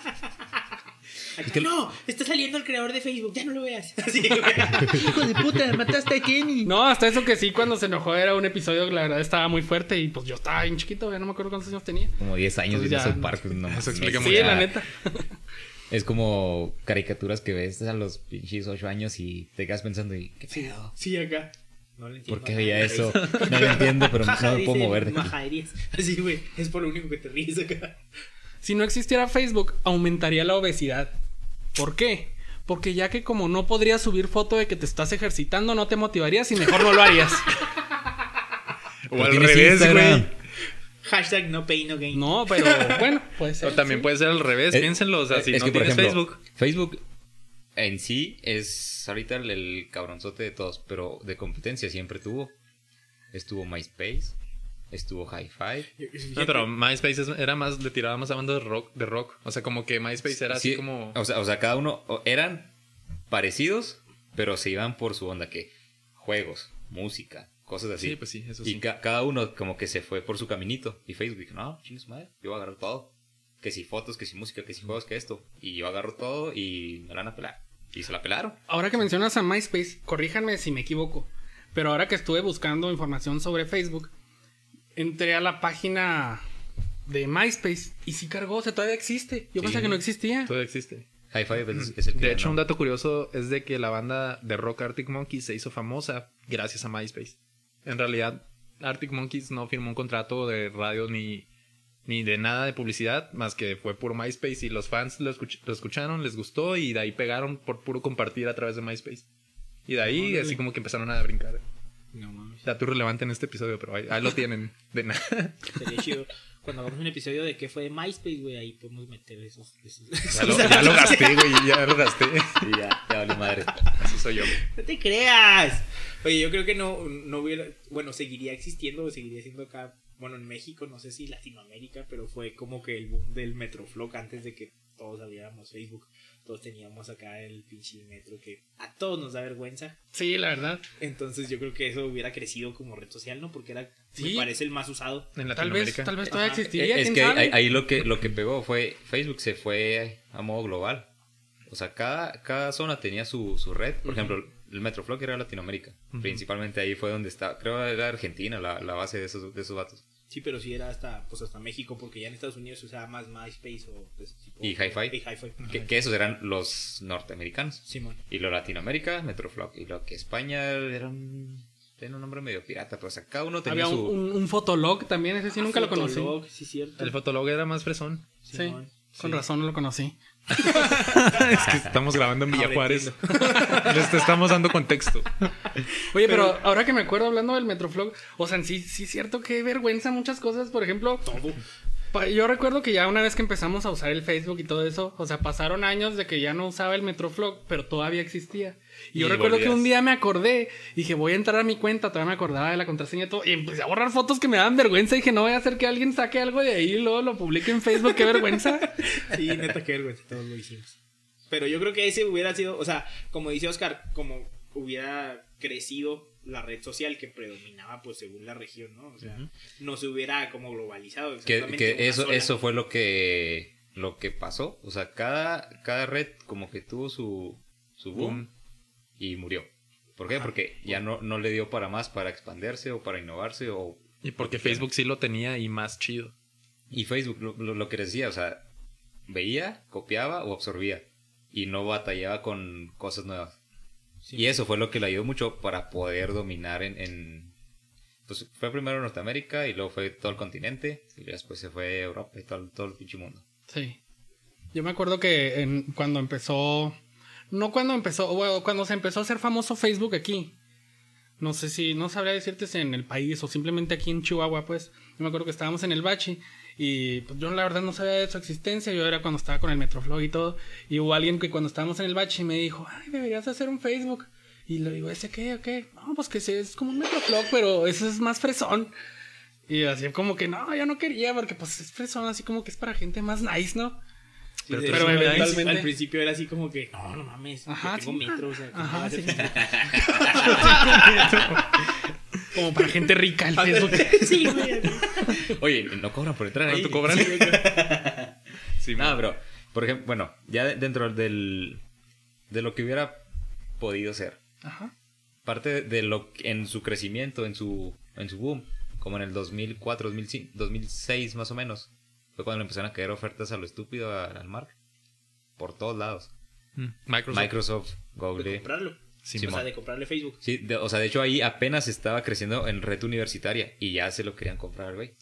No, está saliendo el creador de Facebook, ya no lo veas. Así. Hijo de puta, mataste a Kenny. No, hasta eso que sí, cuando se enojó era un episodio que la verdad estaba muy fuerte y pues yo estaba bien chiquito, ya no me acuerdo cuántos años tenía. Como 10 años ya. South Park. No, Eso explica Sí, la neta. Es como caricaturas que ves a los pinches 8 años y te quedas pensando, ¿y qué pedo? Sí, acá. No le entiendo. ¿Por qué veía eso? No lo entiendo, pero no me puedo mover de aquí. Así, güey, es por lo único que te ríes acá. Si no existiera Facebook, aumentaría la obesidad. ¿Por qué? Porque ya que como no podrías subir foto de que te estás ejercitando, no te motivarías y mejor no lo harías. O al revés, güey. Hashtag no pain, no gain. No, pero bueno, puede ser. O también sí. puede ser al revés, Eh, piénsenlo. O sea, si es no que, por tienes ejemplo, Facebook. Facebook en sí es ahorita el, el cabronzote de todos, pero de competencia siempre tuvo. Estuvo MySpace, estuvo Hi-Fi. No, pero MySpace es- era más, le tiraba más a bandas de rock, de rock. O sea, como que MySpace era así Sí, como. O sea, o sea, cada uno eran parecidos, pero se iban por su onda que juegos, música, cosas así. Sí, pues sí, eso y sí. ca- cada uno como que se fue por su caminito. Y Facebook dijo, no, chingues madre, yo voy a agarrar todo. Que si fotos, que si música, que si juegos, que esto. Y yo agarro todo y me la van a pelar. Y se la pelaron. Ahora que mencionas a MySpace, corríjanme si me equivoco, pero ahora que estuve buscando información sobre Facebook, entré a la página de MySpace y sí cargó, o sea, todavía existe. Yo Sí. pensaba que no existía. Todo existe. Hi-Fi es, es el que De hecho, un dato curioso es de que la banda de rock Arctic Monkeys se hizo famosa gracias a MySpace. En realidad, Arctic Monkeys no firmó un contrato de radio ni, ni de nada de publicidad, más que fue puro MySpace y los fans lo, escuch- lo escucharon, les gustó y de ahí pegaron por puro compartir a través de MySpace. Y de ahí así como que empezaron a brincar. No mames. Dato irrelevante en este episodio, pero ahí, ahí lo tienen. De nada. Sería chido. Cuando hagamos un episodio de qué fue de MySpace, güey, ahí podemos meter esos. esos- Ya lo, ya lo gasté, güey, ya lo gasté. Y ya, ya vale madre. Así soy yo. No te creas. Oye, yo creo que no, no hubiera. Bueno, seguiría existiendo o seguiría siendo acá. Bueno, en México, no sé si Latinoamérica, pero fue como que el boom del Metroflog antes de que todos abriéramos Facebook. Todos teníamos acá el pinche metro que a todos nos da vergüenza. Sí, la verdad. Entonces yo creo que eso hubiera crecido como red social, ¿no? Porque era, Sí. me parece el más usado. En Tal vez, Latinoamérica. tal vez todavía Ajá. existiría. es ¿quién que sabe? ahí, ahí lo que lo que pegó fue Facebook se fue a modo global. O sea, cada, cada zona tenía su, su red. Por ejemplo, el Metroflog era Latinoamérica. Principalmente ahí fue donde estaba. Creo que era Argentina la, la base de esos, de esos vatos. Sí, pero sí era hasta, pues hasta México, porque ya en Estados Unidos se usaba más MySpace o pues, tipo- Y Hi-Fi. Y Hi-Fi. Que, que esos eran los norteamericanos. Simón. Y lo Latinoamérica, Metroflog. Y lo que España era un, un nombre medio pirata. Pero o sea, cada uno tenía Había su. un, un, un fotolog también, ese sí nunca lo conocí. Fotolog, sí, cierto. El fotolog era más fresón. Sí, Simón. con razón no lo conocí. Es que estamos grabando en Villa Ahora Juárez. Les estamos dando contexto. Oye, pero, ahora que me acuerdo hablando del Metroflog, o sea, sí, sí es cierto que vergüenza muchas cosas. Por ejemplo, Todo. Yo recuerdo que ya una vez que empezamos a usar el Facebook y todo eso, o sea, pasaron años de que ya no usaba el Metroflog, pero todavía existía. Y yo Y recuerdo que un día me acordé, dije, voy a entrar a mi cuenta, todavía me acordaba de la contraseña y todo, y empecé a borrar fotos que me daban vergüenza. Y dije, no voy a hacer que alguien saque algo de ahí y luego lo publique en Facebook, qué vergüenza. Sí, neta, qué vergüenza, todos lo hicimos. Pero yo creo que ese hubiera sido, o sea, como dice Oscar, como hubiera crecido la red social que predominaba, pues según la región, ¿no? O sea, no se hubiera como globalizado. que, exactamente que eso sola. eso fue lo que lo que pasó o sea cada cada red como que tuvo su su boom y murió ¿por qué? porque ya no no le dio para más para expandirse o para innovarse o Y porque Facebook sí lo tenía y más chido. y Facebook lo, lo- lo que decía o sea veía copiaba o absorbía y no batallaba con cosas nuevas y eso fue lo que le ayudó mucho para poder dominar en, en pues fue primero Norteamérica y luego fue todo el continente y después se fue a Europa y todo, todo el pinche mundo Sí. Yo me acuerdo que en- cuando empezó. No cuando empezó, bueno, cuando se empezó a hacer famoso Facebook aquí. No sé si, no sabría decirte si en el país o simplemente aquí en Chihuahua, pues. Yo me acuerdo que estábamos en el Bachi y pues, yo la verdad no sabía de su existencia. Yo era cuando estaba con el Metroflog y todo. Y hubo alguien que cuando estábamos en el Bachi me dijo, ay, deberías hacer un Facebook. Y le digo, ¿ese qué? ¿O qué? No, pues que sí, es como un Metroflog, pero eso es más fresón. Y así como que no, yo no quería porque pues es fresón, así como que es para gente más nice, ¿no? Pero eres al- eventualmente- al principio era así como que, no, no mames, Ajá, tengo sí. metro, o sea, ¿cómo Ajá, sí. Facebook? Como para gente rica el Facebook. sí, güey. Oye, no cobran por entrar ahí. ¿Cuánto cobran? Sí, No, pero, por ejemplo, bueno, ya de- dentro del, de lo que hubiera podido ser, Ajá. parte de lo que- en su crecimiento, en su, en su boom, como en el 2004, 2005, 2006 más o menos, fue cuando le empezaron a caer ofertas a lo estúpido al mar. Por todos lados. Mm, Microsoft. Microsoft, Google. comprarlo. Sí, o sea, de comprarle Facebook. Sí, de- o sea, de hecho ahí apenas estaba creciendo en red universitaria y ya se lo querían comprar, güey.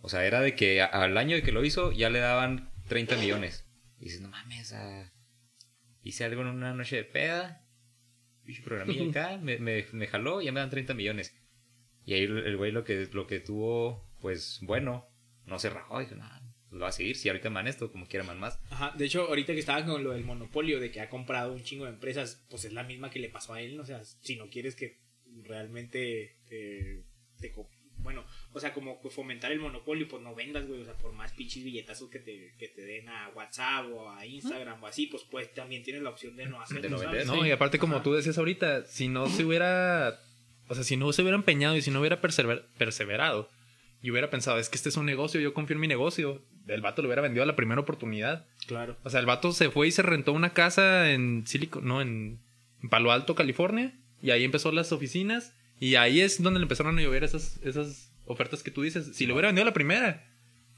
O sea, era de que a- al año de que lo hizo ya le daban 30 millones. Y dices, no mames, ah, hice algo en una noche de peda, programilla acá, me, me, me jaló y ya me dan 30 millones. Y ahí el güey lo que, lo que tuvo, pues bueno, no se rajó, dijo, no, lo va a seguir, si ahorita man esto, como quiera man más. Ajá, de hecho, ahorita que estaba con lo del monopolio, de que ha comprado un chingo de empresas, pues es la misma que le pasó a él, ¿no? O sea, si no quieres que realmente te, te bueno, o sea, como fomentar el monopolio, pues no vendas, güey, o sea, por más pinches billetazos que te, que te den a WhatsApp o a Instagram o así, pues pues también tienes la opción de no hacerlo, De no ¿sabes? No, Sí. y aparte, como Ajá. tú decías ahorita, si no se hubiera. O sea, si no se hubiera empeñado y si no hubiera persever- perseverado y hubiera pensado, es que este es un negocio, yo confío en mi negocio, el vato lo hubiera vendido a la primera oportunidad. Claro. O sea, el vato se fue y se rentó una casa en Silicon, no, en, en Palo Alto, California, y ahí empezó las oficinas, y ahí es donde le empezaron a llover esas, esas ofertas que tú dices. Si lo hubiera vendido a la primera,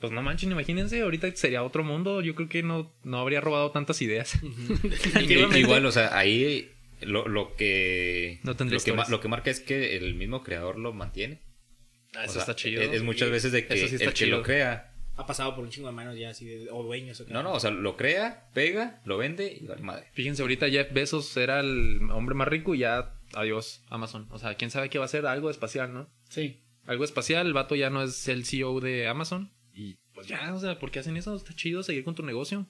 pues no manchen, imagínense, ahorita sería otro mundo, yo creo que no, no habría robado tantas ideas. Igual, o sea, ahí lo, lo que No tendría lo que, lo marca es que el mismo creador lo mantiene. Ah, O eso sea, está chido. Es, es muchas veces de que sí el que lo crea ha pasado por un chingo de manos ya así de, o dueños. O qué. No, no, o sea, lo crea, pega, lo vende y vale madre. Fíjense, ahorita Jeff Bezos era el hombre más rico y ya, adiós, Amazon. O sea, quién sabe qué va a ser, algo espacial, ¿no? Sí. Algo espacial, el vato ya no es el CEO de Amazon. Y pues ya, o sea, ¿por qué hacen eso? Está chido seguir con tu negocio.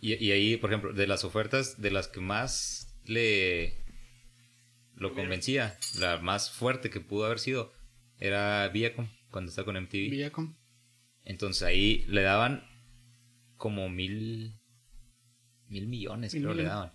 Y, y ahí, por ejemplo, de las ofertas de las que más le lo convencía, la más fuerte que pudo haber sido, era Viacom, cuando estaba con MTV. Viacom. Entonces ahí le daban como mil mil millones, Mil creo le millones. daban.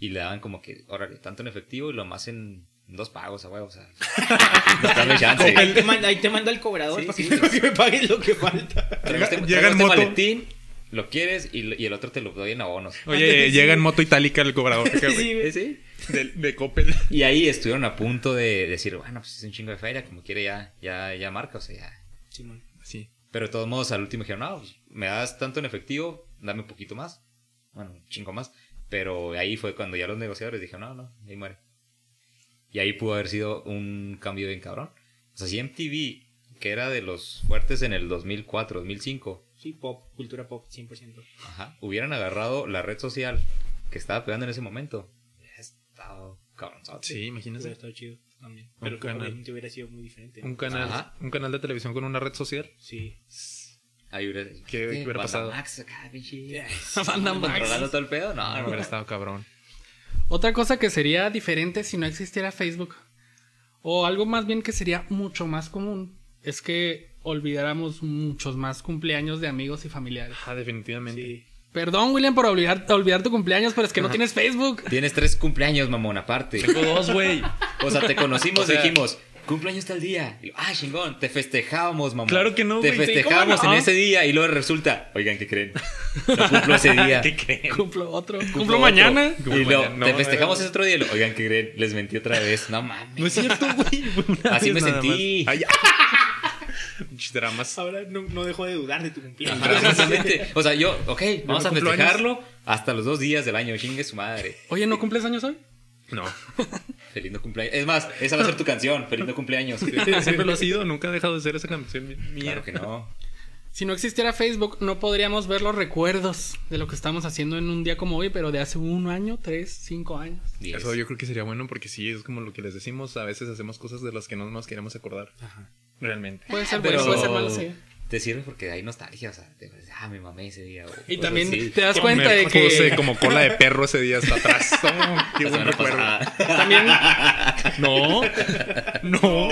Y le daban como que, órale, tanto en efectivo y lo más en, en dos pagos, a huevo, o sea. dame chance. Ahí te manda, ahí te manda el cobrador Sí, para, sí, que, para que me pagues lo que falta. Traigo este- Llega en este moto. maletín, lo quieres y, lo- y el otro te lo doy en abonos. Oye, llega en moto itálica el cobrador. Sí. Sí. de, de Coppel. Y ahí estuvieron a punto de decir, bueno, pues es un chingo de feria, como quiere ya, ya, ya marca, o sea, ya. Sí. Pero de todos modos, al último dijeron, no, pues, me das tanto en efectivo, dame un poquito más. Bueno, un chingo más. Pero ahí fue cuando ya los negociadores dijeron, no, no, ahí muere. Y ahí pudo haber sido un cambio bien cabrón. O sea, si MTV, que era de los fuertes en el 2004, 2005, Sí, pop, cultura pop, 100%. ajá, hubieran agarrado la red social que estaba pegando en ese momento, hubiera estado cabrón. Sí, Hubiera imagínense. estado chido también. Un Pero canal. obviamente hubiera sido muy diferente. Un canal, Ajá. un canal de televisión con una red social. Sí. Ahí hubiera, ¿Qué hubiera pasado? Max acá, pinche. Banda Max. Controlando todo el pedo, no, No, no, hubiera estado cabrón. Otra cosa que sería diferente si no existiera Facebook, o algo más bien que sería mucho más común, es que olvidáramos muchos más cumpleaños de amigos y familiares. Ah, definitivamente. Sí. Perdón, William, por olvidar, olvidar tu cumpleaños, pero es que no tienes Facebook. Tienes tres cumpleaños, mamón, aparte. Tengo dos, güey. O sea, te conocimos O sea- y dijimos, cumpleaños tal día. Y, ah, chingón, te festejábamos, mamón. Claro que no, Te güey. Festejábamos ¿cómo no? en ese día y luego resulta, oigan, ¿qué creen? No cumplo ese día. ¿Qué creen? Cumplo otro. Cumplo, Cumplo mañana. otro. Y luego, mañana. te festejamos ese otro día y luego, oigan, ¿qué creen? Les mentí otra vez. No mames. No es cierto, güey. Así me sentí. Pinches dramas. Ahora no, no dejo de dudar de tu cumpleaños. Precisamente. O sea, yo, ok, vamos a años. festejarlo hasta los dos días del año. Chingue su madre. Oye, ¿no cumples años hoy? No. Feliz no cumpleaños. Es más, esa va a ser tu canción. Feliz no cumpleaños. Siempre lo ha sido. Nunca ha dejado de ser esa canción mía. Claro que no. Si no existiera Facebook, no podríamos ver los recuerdos de lo que estamos haciendo en un día como hoy, pero de hace un año, tres, cinco años. Diez. Eso yo creo que sería bueno porque sí, es como lo que les decimos. A veces hacemos cosas de las que no nos queremos acordar. Realmente. Puede ser Pero- bueno, puede ser malo, sí. Te sirve porque hay nostalgia, o sea, te dices, ah, me mamé ese día. o Y también así. te das Me cuenta de puse que como cola de perro ese día hasta atrás. Oh, qué buen recuerdo. también, No. No.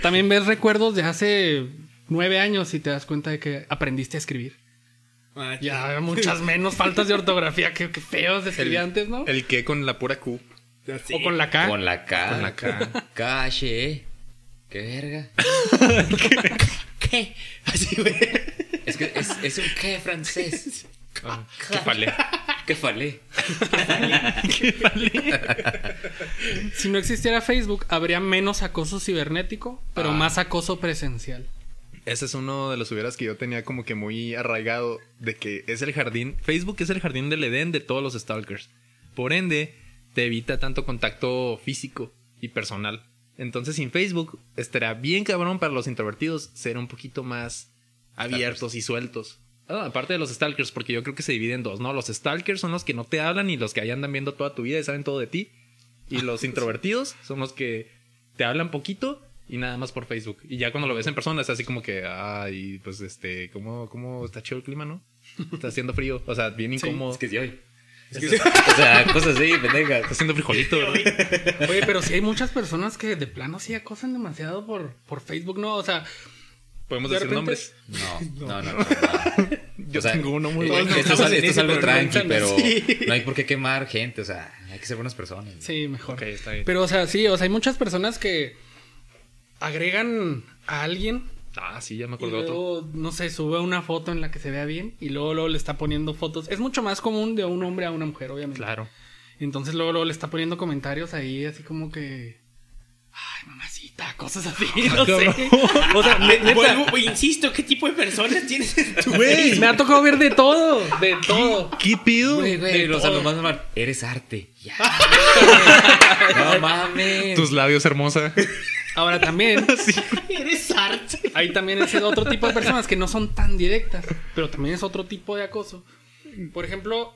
también ves recuerdos de hace nueve años y te das cuenta de que aprendiste a escribir. Ah, Ya muchas menos faltas de ortografía que, que feos de escribir antes, ¿no? El que con la pura Q. sí. O con la K. Con la K. Con la K. Cache. Qué verga. ¿Qué? Así, güey. Es que es, es un qué francés. Ah, qué falé. Qué falé. Si no existiera Facebook, habría menos acoso cibernético, pero Ah. más acoso presencial. Ese es uno de los hubieras que yo tenía como que muy arraigado de que es el jardín, Facebook es el jardín del Edén de todos los stalkers. Por ende, te evita tanto contacto físico y personal. Entonces, sin Facebook, estaría bien cabrón para los introvertidos ser un poquito más abiertos y sueltos. Ah, aparte de los stalkers, porque yo creo que se divide en dos, ¿no? Los stalkers son los que no te hablan y los que ahí andan viendo toda tu vida y saben todo de ti. Y los introvertidos son los que te hablan poquito y nada más por Facebook. Y ya cuando lo ves en persona es así como que, ay, pues este, ¿cómo, cómo está chido el clima, no? Está haciendo frío, o sea, bien incómodo. Es que sí hoy. O sea, cosas así, pendejas. Está haciendo frijolito. Oye, pero sí hay muchas personas que de plano sí acosan demasiado por, por Facebook, ¿no? O sea, Podemos De decir repente- nombres. No, no, no. no, no. Yo O sea, tengo uno muy eh, bueno. Esto es, esto es algo pero no tranqui, pero Sí. no hay por qué quemar gente. O sea, hay que ser buenas personas. sí, mejor. Ok, está bien. Pero, o sea, sí, o sea, hay muchas personas que agregan a alguien Ah, sí, ya me y acordé de otro. luego, no sé, sube una foto en la que se vea bien y luego, luego le está poniendo fotos. Es mucho más común de un hombre a una mujer, obviamente. Claro. Entonces luego, luego le está poniendo comentarios ahí así como que... Ay, mamacita, cosas así, no sé. O sea, neta, güey, insisto, ¿qué tipo de personas tienes en tu me ha tocado ver de todo, de todo. ¿qué pido? Güey, güey, de o sea, todo. lo más normal. Eres arte. Ya. no mames. Tus labios, hermosa. Ahora también Eres arte. hay también ese otro tipo de personas que no son tan directas, pero también es otro tipo de acoso. Por ejemplo,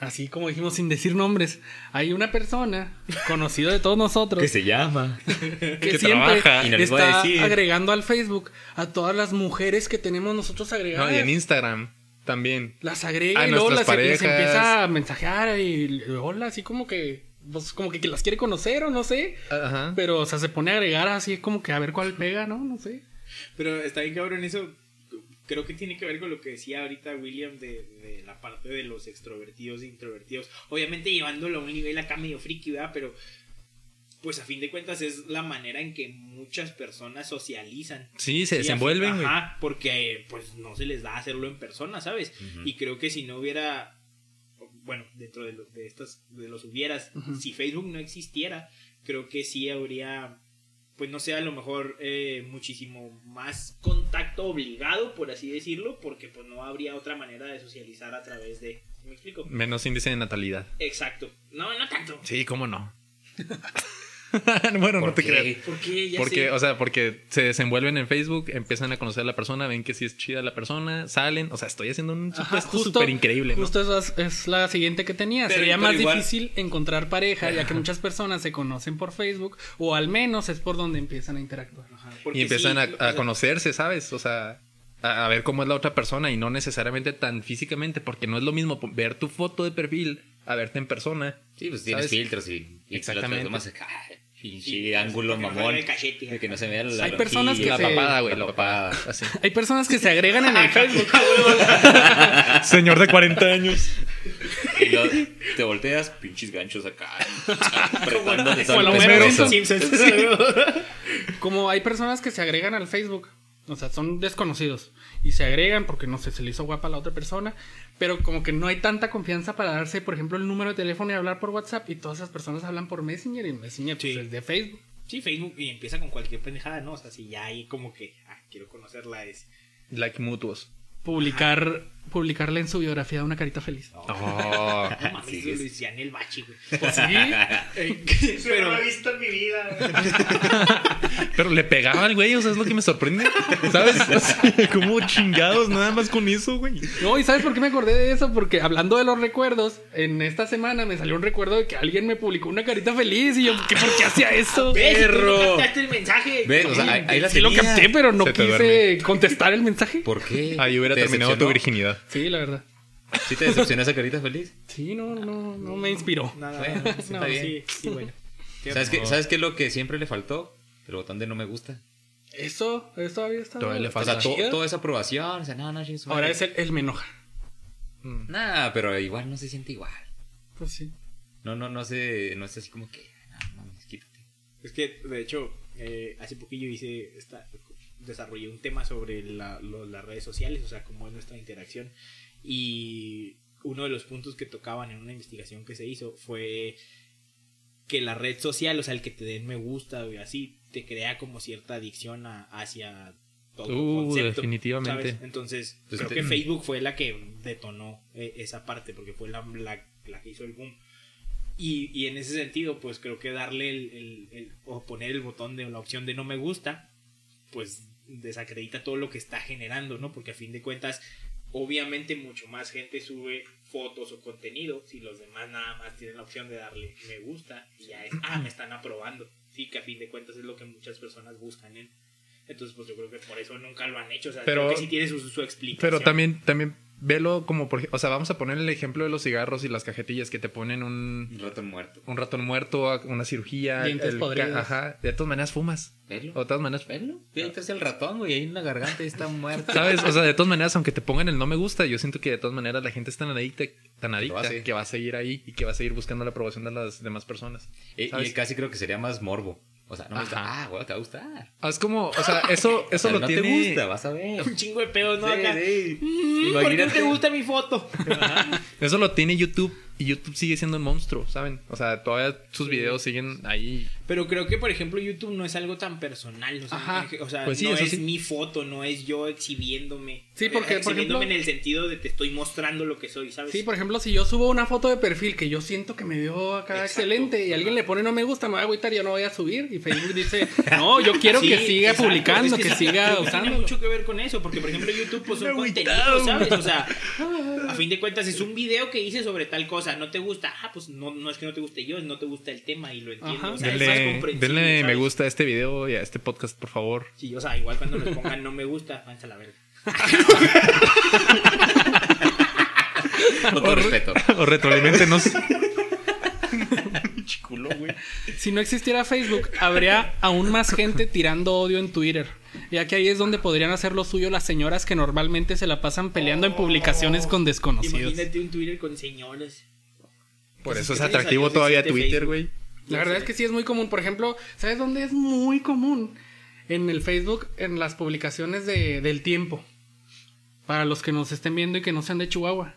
así como dijimos sin decir nombres, hay una persona conocido de todos nosotros Que se llama. que, que siempre trabaja. Y no les voy a está decir. agregando al Facebook a todas las mujeres que tenemos nosotros agregadas. No, y en Instagram también. Las agrega A y luego las, empieza a mensajear y hola, así como que, pues, como que, las quiere conocer o no sé. Ajá. Pero, o sea, se pone a agregar así como que a ver cuál pega, ¿no? No sé. Pero está bien cabrón eso. Creo que tiene que ver con lo que decía ahorita William de, de la parte de los extrovertidos e introvertidos. Obviamente llevándolo a un nivel acá medio friki, ¿verdad? Pero pues a fin de cuentas es la manera en que muchas personas socializan. Sí, se desenvuelven. Ajá, porque eh, pues no se les da hacerlo en persona, ¿sabes? Y creo que si no hubiera, bueno, dentro de, lo- de estas, de los hubieras, si Facebook no existiera, creo que sí habría, pues no sé, a lo mejor eh, muchísimo más contacto obligado, por así decirlo, porque pues no habría otra manera de socializar a través de... ¿Me explico? Menos índice de natalidad. Exacto. No, no tanto. Sí, cómo no. bueno, no ¿Por te qué? creas. Porque ya Porque, sé. o sea, porque se desenvuelven en Facebook, empiezan a conocer a la persona, ven que sí es chida la persona, salen. O sea, estoy haciendo un supuesto súper increíble, ¿no? Justo es, es la siguiente que tenía. Pero- Sería pero más igual- difícil encontrar pareja, ya que muchas personas se conocen por Facebook, o al menos es por donde empiezan a interactuar. Ajá, Y empiezan sí, a, a conocerse, ¿sabes? O sea, a, ver cómo es la otra persona y no necesariamente tan físicamente, porque no es lo mismo ver tu foto de perfil a verte en persona. Sí, pues tienes ¿Sabes? filtros y, y Exactamente. Más acá, pinche Sí, ángulo mamón. de que no se vea la Hay personas que La se- papada, güey, la papada. Así. Hay personas que se agregan en el Facebook. Señor de 40 años. Y luego te volteas, pinches ganchos acá. lo. Como hay personas que se agregan al Facebook, o sea, son desconocidos y se agregan porque no sé, se le hizo guapa a la otra persona, pero como que no hay tanta confianza para darse, por ejemplo, el número de teléfono y hablar por WhatsApp y todas esas personas hablan por Messenger y Messenger pues, Sí. es de Facebook. Sí, Facebook y empieza con cualquier pendejada, ¿no? O sea, si ya hay como que, ah, quiero conocerla, es. Like mutuos. Publicar, publicarle en su biografía una carita feliz. Oh. No mames, Sí, es- decía en el bachi, güey. Eso Pero- no lo he visto en mi vida. Pero le pegaba al güey, o sea, es lo que me sorprende. ¿Sabes? Como chingados, nada más con eso, güey. No, ¿y sabes por qué me acordé de eso? Porque hablando de los recuerdos, en esta semana me salió un recuerdo de que alguien me publicó una carita feliz y yo, ¿qué, ¿por qué hacía eso? ¿Ves? ¿Tú Perro. no captaste el mensaje? ¿Ves? O sea, ahí, ahí la Sí lo capté, pero no quise duerme. contestar el mensaje. ¿Por qué? Ahí hubiera ¿Te terminado tu virginidad. Sí, la verdad. ¿Sí te decepcionó esa carita feliz? Sí, no, no, no me inspiró. Nada, Bueno, nada, está no, bien. sí, sí, bueno. ¿Sabes qué, ¿Sabes qué es lo que siempre le faltó? El botón de no me gusta. Eso, eso había estado. Todavía le O falta. sea, to- chido. toda esa aprobación. O sea, no, no, Ahora es el, el me enoja. Nah, pero igual no se siente igual. Pues sí. No, no, no se, no es así como que, no, mames, quítate. Es que, de hecho, eh, hace poquillo hice esta, desarrollé un tema sobre la- lo- las redes sociales, o sea, cómo es nuestra interacción. Y uno de los puntos que tocaban en una investigación que se hizo fue que la red social, o sea, el que te den me gusta y así, te crea como cierta adicción a- hacia todo Uh, concepto. definitivamente. ¿sabes? Entonces, Pues creo te- que Facebook fue la que detonó eh, esa parte, porque fue la, la, la que hizo el boom. Y, y en ese sentido, pues creo que darle el, el- el- o poner el botón de la opción de no me gusta, pues desacredita todo lo que está generando, ¿no? Porque a fin de cuentas, obviamente mucho más gente sube fotos o contenido si los demás nada más tienen la opción de darle me gusta y ya es, ah, me están aprobando. Sí, que a fin de cuentas es lo que muchas personas buscan en. Entonces, pues yo creo que por eso nunca lo han hecho. O sea, Pero- creo que sí tiene su, su explicación. Pero también, también velo como por o sea, vamos a poner el ejemplo de los cigarros y las cajetillas que te ponen un, Un rato muerto. un ratón muerto, una cirugía. Dientes el- podridos. Ajá. De todas maneras fumas. Velo. O de todas maneras. Velo. Está el ratón, güey, ahí en la garganta está muerto. ¿Sabes? O sea, de todas maneras, aunque te pongan el no me gusta, yo siento que de todas maneras la gente es tan adicta, tan adicta que va a seguir ahí y que va a seguir buscando la aprobación de las demás personas. Y, ¿Sabes? y casi creo que sería más morbo. O sea, no me gusta. Ah, güey, te va a gustar. Ah, Es como, o sea, eso, O eso sea, lo no tiene. te gusta, vas a ver. un chingo de pedos, ¿no? Sí, Acá, sí. "Mm, ¿Por qué Imagínate. te gusta mi foto? Eso lo tiene YouTube y YouTube sigue siendo un monstruo, ¿saben? O sea, todavía sus videos siguen ahí. Pero creo que, por ejemplo, YouTube no es algo tan personal. O sea, Ajá. o sea, Pues sí, no es sí. mi foto, no es yo exhibiéndome. Sí, porque, Eh, por ejemplo- en el sentido de te estoy mostrando lo que soy, ¿sabes? Sí, por ejemplo, si yo subo una foto de perfil que yo siento que me veo acá Exacto. excelente y alguien le pone no me gusta, me voy a agüitar, yo no voy a subir. Y Facebook dice, no, yo quiero Sí, que siga exacto, publicando, es que, sí, siga que Tiene mucho que ver con eso, porque por ejemplo YouTube pues un contenido, ¿sabes? O sea, a fin de cuentas es un video que hice sobre tal cosa, no te gusta, ah, pues no, no es que no te guste yo, es no te gusta el tema y lo entiendo. Ajá. O sea, es más Denle, comprensible, denle me ¿sabes? gusta a este video y a este podcast, por favor. Sí, o sea, igual cuando nos pongan no me gusta, váyanse a la verga. Con todo respeto. o retroalimentenos. Si no existiera Facebook, habría aún más gente tirando odio en Twitter. Ya que ahí es donde podrían hacer lo suyo las señoras que normalmente se la pasan peleando en publicaciones con desconocidos. Imagínate un Twitter con señoras. Por Pues eso es atractivo todavía Twitter, güey. La verdad es que sí es muy común. Por ejemplo, ¿sabes dónde es muy común? En el Facebook, en las publicaciones de, del tiempo. Para los que nos estén viendo y que no sean de Chihuahua.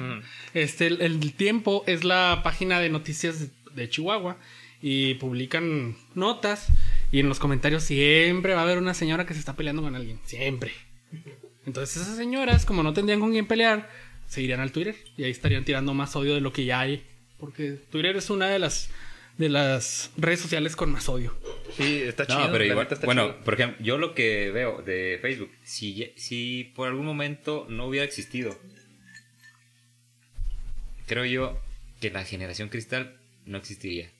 Mm. Este, el, el tiempo es la página de noticias de, de Chihuahua. Y publican notas. Y en los comentarios siempre va a haber una señora que se está peleando con alguien. Siempre. Entonces esas señoras, como no tendrían con quién pelear, se irían al Twitter. Y ahí estarían tirando más odio de lo que ya hay. Porque Twitter es una de las de las redes sociales con más odio. Sí, está chido. No, pero la igual, está bueno, chido. por ejemplo, yo lo que veo de Facebook, si, si por algún momento no hubiera existido, creo yo que la generación cristal no existiría.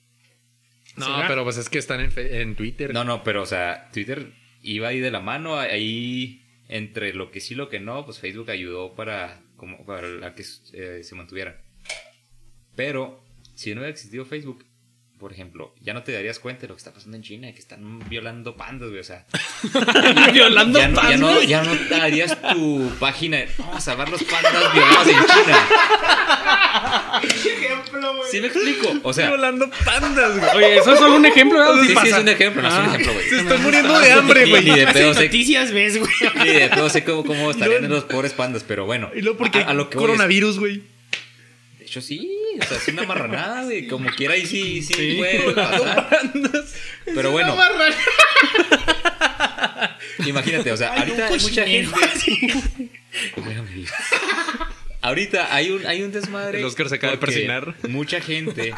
No, ¿Será? pero pues es que están en, en Twitter. No, no, pero o sea, Twitter iba ahí de la mano, ahí entre lo que sí y lo que no, pues Facebook ayudó para, como, para la que eh, se mantuviera. Pero si no hubiera existido Facebook, por ejemplo, ya no te darías cuenta de lo que está pasando en China, que están violando pandas, güey, o sea, Violando ya no, ya, no, pandas. ya no darías tu página, de, vamos a salvar los pandas violados en China. ejemplo, güey. ¿Sí me explico? O sea, Violando pandas, güey. Oye, eso es solo un ejemplo, ¿verdad? sí, sí, es un ejemplo, no es un Ah. ejemplo, güey. Se están muriendo de hambre, güey. ni de pedo de sé noticias ves, güey. Sí, de todo sé cómo, cómo estarían los pobres pandas, pero bueno. Y luego porque a, a lo que coronavirus, güey. De hecho, sí, o sea, es una marranada, güey. Como quiera, ahí sí, sí, Sí. puede pasar. Pero bueno, imagínate, o sea, Ay, ahorita hay mucha gente. Ahorita hay un, hay un desmadre. El Oscar se acaba de persignar. Mucha gente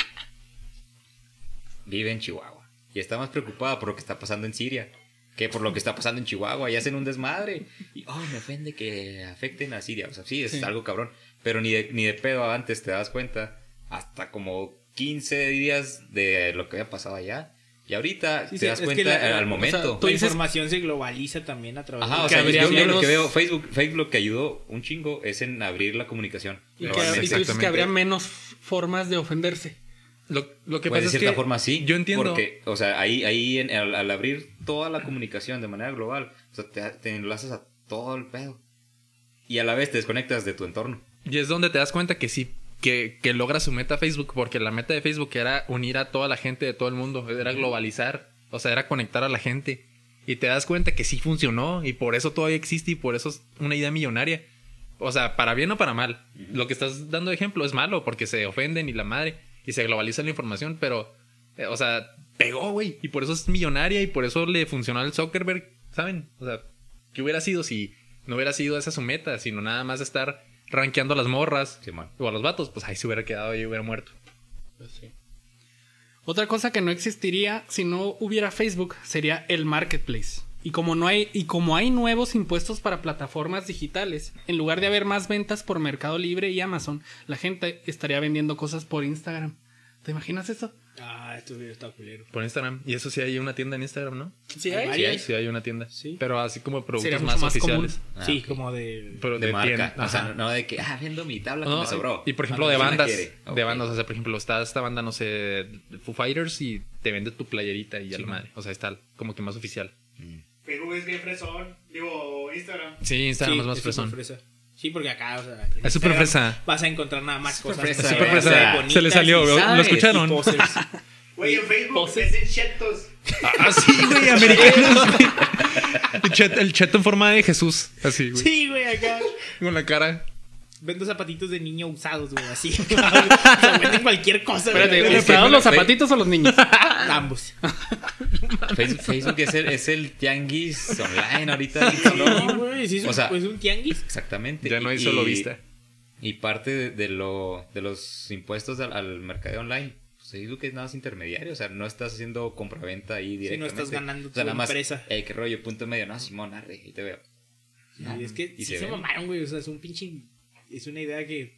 vive en Chihuahua y está más preocupada por lo que está pasando en Siria que por lo que está pasando en Chihuahua y hacen un desmadre. Y, oh, me ofende que afecten a Siria. O sea, sí, es Sí. algo cabrón. Pero ni de, ni de pedo antes te das cuenta. Hasta como 15 días de lo que había pasado allá. Y ahorita Sí, te sí, das cuenta la- la- al o momento. sea, La dices- información se globaliza también a través Ajá, de o sea, yo, yo lo que veo, Facebook, Facebook lo que ayudó un chingo es en abrir la comunicación. Y, que, y tú dices que habría menos formas de ofenderse. Lo, lo que Pues pasa de es cierta que forma sí. yo entiendo. Porque, o sea, ahí, ahí en- al, al abrir toda la comunicación de manera global, o sea, te, te enlazas a todo el pedo. Y a la vez te desconectas de tu entorno. Y es donde te das cuenta que sí, que, que logra su meta Facebook, porque la meta de Facebook era unir a toda la gente de todo el mundo, era globalizar, o sea, era conectar a la gente. Y te das cuenta que sí funcionó, y por eso todavía existe, y por eso es una idea millonaria. O sea, para bien o para mal. Lo que estás dando de ejemplo es malo, porque se ofenden y la madre, y se globaliza la información, pero, eh, o sea, pegó, güey, y por eso es millonaria, y por eso le funcionó al Zuckerberg, ¿saben? O sea, ¿qué hubiera sido si no hubiera sido esa su meta, sino nada más estar rankeando a las morras o a los vatos? Pues ahí se hubiera quedado y hubiera muerto. Otra cosa que no existiría si no hubiera Facebook sería el marketplace. Y como no hay y como hay nuevos impuestos para plataformas digitales, en lugar de haber más ventas por Mercado Libre y Amazon, la gente estaría vendiendo cosas por Instagram. ¿Te imaginas eso? Ah, esto video está culero. Por Instagram. Y eso sí hay una tienda en Instagram, ¿no? Sí, hay. Sí, hay. Sí hay una tienda. Sí. Pero así como productos Sería más, mucho más oficiales. Ah, sí, como de... Pero de, marca. tienda. O sea, Ajá. no, de que, ah, vendo mi tabla que No, me sobró. Y por ejemplo, Ah, de sí la bandas. De bandas. O sea, por ejemplo, está esta banda, no sé, Foo Fighters y te vende tu playerita y a la madre. O sea, está como que más oficial. Facebook es bien fresón. Digo, Instagram. Sí, Instagram Sí, es más es fresón. fresa. Sí, porque acá, o sea... Es súper fresa. Vas a encontrar nada más cosas. fresa, se fresa. Se le salió, ¿lo- escucharon? Güey, en Facebook venden chetos. Ah, sí, güey, americanos. el, chet- el cheto en forma de Jesús. Así, güey. Sí, güey, acá. Con la cara. Vendo zapatitos de niño usados, güey, así. o sea, venden cualquier cosa, güey. Espérate, ¿usados los zapatitos o los niños? Ambos. Facebook, Facebook es, el, es el tianguis online ahorita. Sí, ¿no? güey, sí, es, O un- sea, es un tianguis. Exactamente. Ya no hay Y- solo vista. Y parte de, de lo, de los impuestos al, al mercado online, pues Facebook es nada más intermediario. O sea, no estás haciendo compraventa ahí Sí, no directamente. estás ganando o sea, tu nada más, empresa. Eh, qué rollo, punto medio. No, Simón, arre, ahí te veo. Sí, es que Y sí se mamaron, güey. O sea, es un pinche. Es una idea que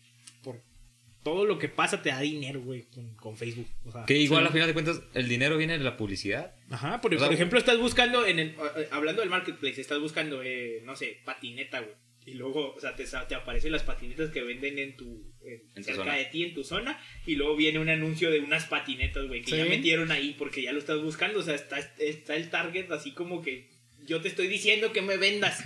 todo lo que pasa te da dinero, güey, con, con Facebook. O sea, Que igual, sí. a final de cuentas, el dinero viene de la publicidad. Ajá, por, sea, por ejemplo, estás buscando en el. eh, Hablando del marketplace, estás buscando, eh, no sé, patineta, güey. Y luego, o sea, te, aparecen las patinetas que venden en tu. en- En tu cerca zona. de ti, en tu zona. Y luego viene un anuncio de unas patinetas, güey, que ya metieron ahí porque ya lo estás buscando. O sea, está, está el target así como que. Yo te estoy diciendo que me vendas,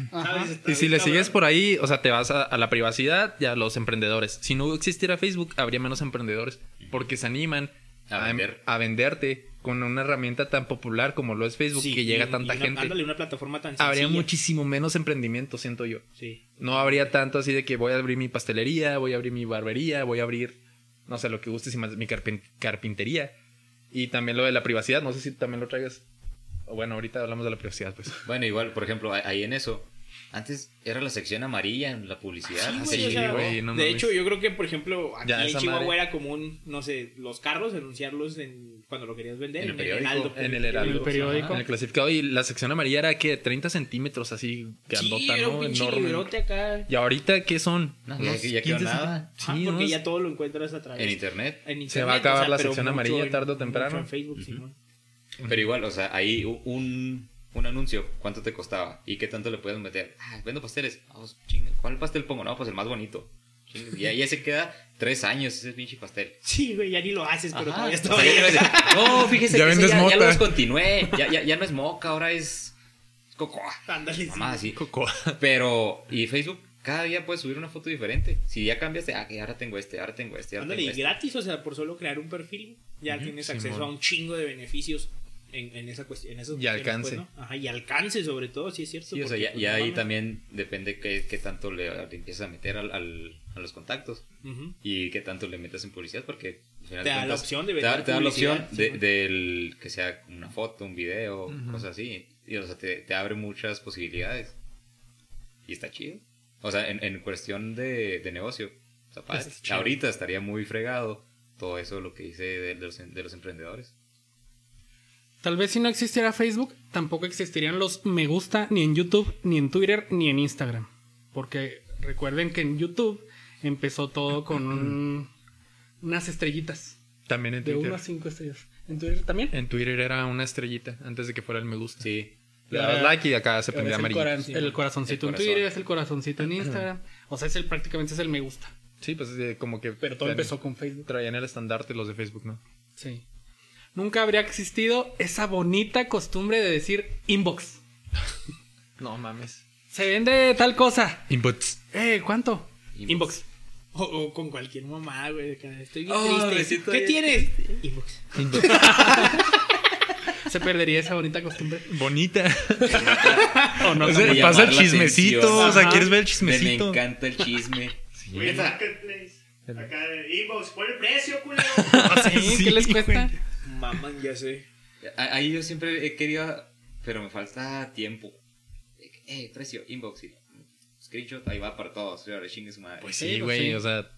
Y si le sigues por ahí, o sea, te vas a, a la privacidad y a los emprendedores. Si no existiera Facebook, habría menos emprendedores porque se animan A a, em- vender. a venderte con una herramienta tan popular como lo es Facebook Sí, que llega a tanta y una- gente. Ándale, una plataforma tan Habría muchísimo menos emprendimiento, siento yo. Sí. No habría tanto así de que voy a abrir mi pastelería, voy a abrir mi barbería, voy a abrir, no sé, lo que gustes y más, mi carpin- carpintería. Y también lo de la privacidad, no sé si también lo traigas. Bueno, ahorita hablamos de la privacidad, pues. Bueno, igual, por ejemplo, ahí en eso. Antes era la sección amarilla en la publicidad. Sí, Así, güey, o sea, güey, no de hecho, yo creo que, por ejemplo, aquí Ya, en Chihuahua madre. era común, no sé, los carros, anunciarlos en, cuando lo querías vender. En el periódico, Heraldo, en el Heraldo. En el periódico. En el clasificado y la sección amarilla era que 30 centímetros así, Sí, grandota, era un ¿no? Enorme. acá. Y ahorita, ¿qué son? No, ya- ya quedó 15 nada. centímetros. Ah, Sí, porque unos- ya todo lo encuentras a través En internet. en internet, Se va a acabar la sección mucho amarilla en- tarde o temprano. en Facebook, Simón. Pero igual, o sea, ahí un, un anuncio, ¿cuánto te costaba? ¿Y qué tanto le puedes meter? Ah, vendo pasteles. Vamos, chinga, ¿Cuál pastel pongo? No, pues el más bonito. Y ahí ya se queda tres años ese pinche pastel. Sí, güey, ya ni lo haces, pero Ajá. todavía está ya no, es- no, fíjese Ya que ese vendes ya, ya lo descontinué. Ya, ya, ya no es moca, ahora es cocoa. Ándale, sí. Mamá, así. Cocoa. Pero, y Facebook, cada día puedes subir una foto diferente. Si ya cambiaste, ah, que ahora tengo este, ahora tengo este, ahora Ándale, tengo y este. gratis, o sea, por solo crear un perfil, ya tienes acceso Simón. a un chingo de beneficios en, en esa cuestión. En esas Y alcance. pues, ¿no? Ajá, y alcance sobre todo, sí es cierto. Sí, o sea, ya, pues, ya no ahí también depende qué, qué tanto le, le empiezas a meter al, al- a los contactos y qué tanto le metas en publicidad, porque al final Te da la cuentas, opción de te da, vender te da la opción del que sea una foto, un video, cosas así. Y, o sea, te, te abre muchas posibilidades. Y está chido. O sea, en, en cuestión de, de negocio, padre. Está chido. Ahorita estaría muy fregado todo eso, lo que dice de, de los, de los emprendedores. Tal vez si no existiera Facebook, tampoco existirían los me gusta ni en YouTube, ni en Twitter, ni en Instagram. Porque recuerden que en YouTube empezó todo con un- unas estrellitas. También en De Twitter. 1 a 5 estrellas. ¿En Twitter también? En Twitter era una estrellita antes de que fuera el me gusta. Sí. Le dabas like y acá se prendía es el, amarillo. cora- el corazoncito El en. Twitter, es el corazoncito en Instagram. O sea, es el, prácticamente es el me gusta. Sí, pues eh, como que. Pero todo traen- empezó con Facebook. Traían el estandarte los de Facebook, ¿no? Sí. Nunca habría existido esa bonita costumbre de decir inbox. No mames. Se vende tal cosa. Inputs. Eh, ¿cuánto? Inbox. Inbox. O, o con cualquier mamá, güey. Estoy bien Oh, me triste. ¿Qué bien tienes? Inbox. Se perdería esa bonita costumbre. Bonita. O no, O sea, pasa el chismecito. atención. O sea. ¿quieres ver el Me, chismecito? encanta el chisme. El marketplace. Acá de inbox, pon el precio, culero. Sí, Sí, ¿Qué les cuesta? Maman, ya sé. Ahí yo siempre he querido, pero me falta tiempo. Eh, precio, inbox. y- Screenshot, ahí va para todos. Su madre. Pues Sí, sí, pues güey. sí. O sea,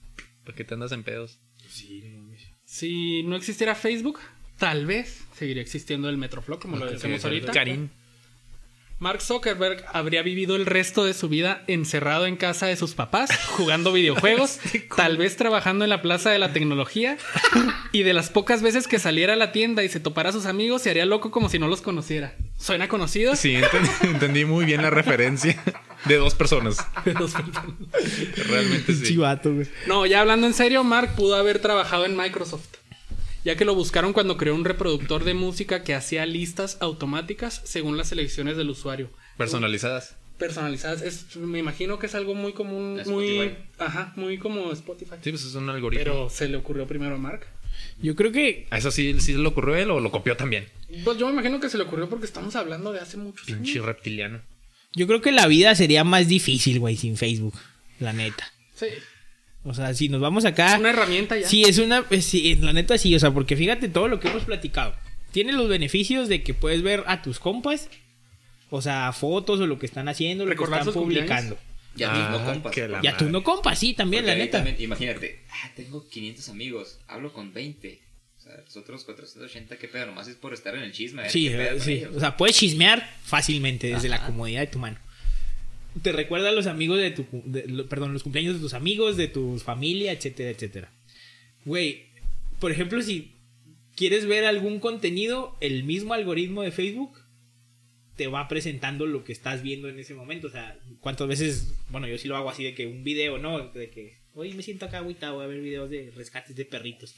¿por qué te andas en pedos? Si no existiera Facebook, tal vez seguiría existiendo el Metroflow, como lo decimos ahorita. Karim. Mark Zuckerberg habría vivido el resto de su vida encerrado en casa de sus papás, jugando videojuegos, tal vez trabajando en la plaza de la tecnología, y de las pocas veces que saliera a la tienda y se topara a sus amigos, se haría loco como si no los conociera. ¿Suena conocido? Sí, enten- entendí muy bien la referencia de dos personas. De dos personas. Realmente sí. Chivato, güey. No, ya hablando en serio, Mark pudo haber trabajado en Microsoft, ya que lo buscaron cuando creó un reproductor de música que hacía listas automáticas según las selecciones del usuario. Personalizadas. Personalizadas, es, me imagino que es algo muy común, muy, ajá, muy como Spotify. Sí, pues es un algoritmo. Pero se le ocurrió primero a Mark. Yo creo que ¿A eso sí, sí le ocurrió él o lo copió también? Pues yo me imagino que se le ocurrió porque estamos hablando de hace muchos años. Pinche reptiliano. Yo creo que la vida sería más difícil, güey, sin Facebook. La neta. Sí. O sea, si nos vamos acá. Una herramienta ya. Sí, es una. eh, Sí, la neta sí, o sea, porque fíjate todo lo que hemos platicado. Tiene los beneficios de que puedes ver a tus compas, o sea, fotos o lo que están haciendo, lo que están publicando. Ya Ah, mismo compas. que la Y a tus no compas, sí, también, Porque la neta. también, imagínate, ah, tengo 500 amigos, hablo con 20. O sea, los otros 480, ¿qué pedo? Nomás es por estar en el chisme. Sí, eh, sí. ellos. O sea, puedes chismear fácilmente desde la comodidad de tu mano. Te recuerda a los amigos de tu. perdón, los cumpleaños de tus amigos, de tu familia, etcétera, etcétera. Güey, por ejemplo, si quieres ver algún contenido, el mismo algoritmo de Facebook te va presentando lo que estás viendo en ese momento. O sea, cuántas veces. Bueno, yo sí lo hago así de que un video, ¿no? De que. Hoy me siento acá agüitado, voy a ver videos de rescates de perritos.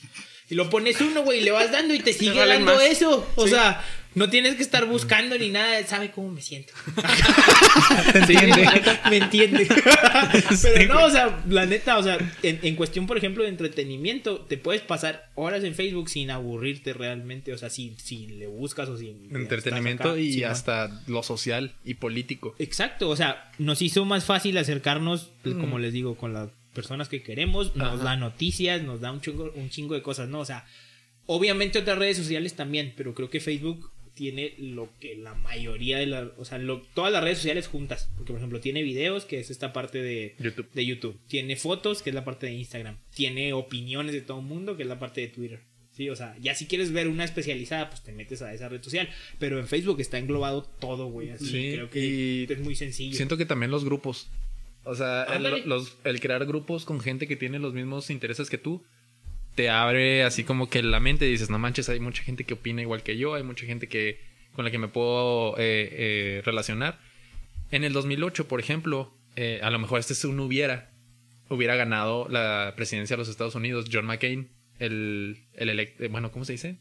Y lo pones uno, güey, y le vas dando y te sigue dando más. eso. O Sí. sea, no tienes que estar buscando ni nada, sabe cómo me siento. ¿Te entiende? me entiende. Pero no, o sea, la neta, o sea, en, en cuestión, por ejemplo, de entretenimiento, te puedes pasar horas en Facebook sin aburrirte realmente. O sea, si, si le buscas o si. Entretenimiento acá, y hasta lo social y político. Exacto, o sea, nos hizo más fácil acercarnos, pues, Mm. como les digo, con las personas que queremos, nos da noticias, nos da un chingo, un chingo de cosas, ¿no? O sea, obviamente otras redes sociales también, pero creo que Facebook tiene lo que la mayoría de las, o sea, lo- todas las redes sociales juntas, porque por ejemplo tiene videos, que es esta parte de YouTube. de YouTube, tiene fotos, que es la parte de Instagram, tiene opiniones de todo el mundo, que es la parte de Twitter. Sí, o sea, ya si quieres ver una especializada, pues te metes a esa red social. Pero en Facebook está englobado todo, güey. Así Sí, creo que y es muy sencillo. Siento que también los grupos. O sea, el, Ándale. los- el crear grupos con gente que tiene los mismos intereses que tú te abre así como que la mente y dices, no manches, hay mucha gente que opina igual que yo, hay mucha gente que con la que me puedo eh, eh, relacionar. En el 2008, por ejemplo, eh, a lo mejor este es un hubiera, hubiera ganado la presidencia de los Estados Unidos, John McCain, el, el elect- eh, bueno, ¿cómo se dice?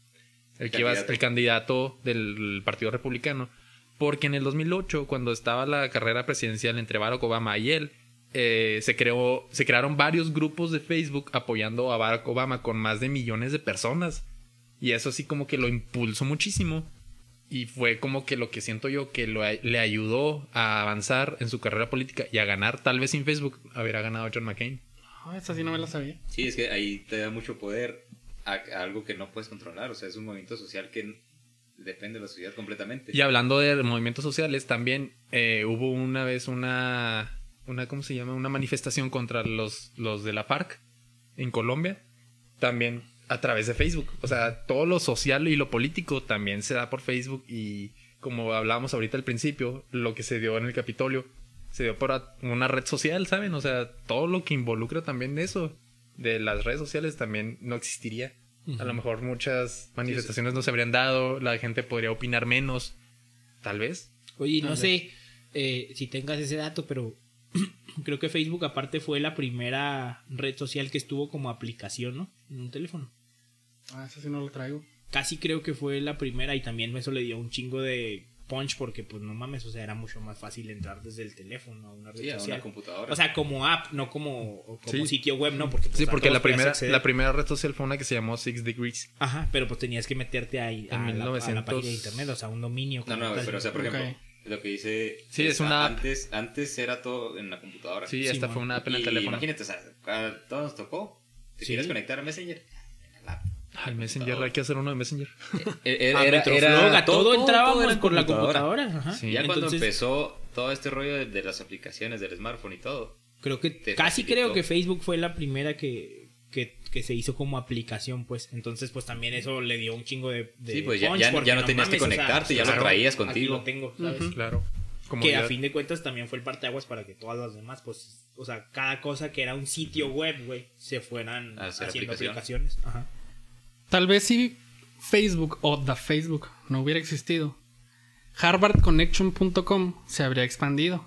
El, que iba el candidato del Partido Republicano. Porque en el 2008, cuando estaba la carrera presidencial entre Barack Obama y él, eh, se, creó, se crearon varios grupos de Facebook apoyando a Barack Obama con más de millones de personas. Y eso sí como que lo impulsó muchísimo. Y fue como que lo que siento yo que lo, le ayudó a avanzar en su carrera política y a ganar, tal vez sin Facebook, haber ganado John McCain. Ah, esa sí no me la sabía. Sí, es que ahí te da mucho poder a, a algo que no puedes controlar. O sea, es un movimiento social que depende de la sociedad completamente. Y hablando de movimientos sociales, también eh, hubo una vez una, una, ¿cómo se llama? Una manifestación contra los, los de la FARC en Colombia, también a través de Facebook. O sea, todo lo social y lo político también se da por Facebook y como hablábamos ahorita al principio, lo que se dio en el Capitolio se dio por una red social, ¿saben? O sea, todo lo que involucra también eso de las redes sociales también no existiría. A lo mejor muchas manifestaciones no se habrían dado, la gente podría opinar menos, tal vez. Oye, no sé eh, si tengas ese dato, pero creo que Facebook aparte fue la primera red social que estuvo como aplicación, ¿no? En un teléfono. Ah, esa sí no lo traigo. Casi creo que fue la primera y también eso le dio un chingo de punch porque pues no mames, o sea, era mucho más fácil entrar desde el teléfono a una red Sí, a una social. computadora. O sea, como app, no como, como Sí. sitio web, ¿no? Porque, pues, Sí, porque la primera, la primera red social fue una que se llamó Six Degrees. Ajá, pero pues tenías que meterte ahí a, En la, a la 1900. página de internet, o sea, un dominio. no, no, pero o sea, por ejemplo, lo que dice... Sí, es una app. Antes, antes era todo en la computadora. Sí, Sí, esta fue una app en el Y teléfono. Imagínate, o sea, a todos nos tocó. ¿Te Sí. quieres conectar a Messenger? En la app. Al Messenger, hay que hacer uno de Messenger. Era, A era, Metroflog, era- a todo, entrábamos era en por la computadora. Ajá. Sí. Ya cuando empezó todo este rollo de, de las aplicaciones del smartphone y todo. Creo que te casi facilitó. creo que Facebook fue la primera que, que, que se hizo como aplicación, pues. Entonces, pues también eso le dio un chingo de. de Sí, pues ya- ya- ya no tenías que mames, o sea, conectarte, ya lo traías aquí contigo. lo tengo, ¿sabes? Claro. Como Que ya- a fin de cuentas también fue el parteaguas para que todas las demás, pues, o sea, cada cosa que era un sitio web, güey, se fueran haciendo aplicación. aplicaciones. Ajá. Tal vez si Facebook o The Facebook no hubiera existido, HarvardConnection.com se habría expandido.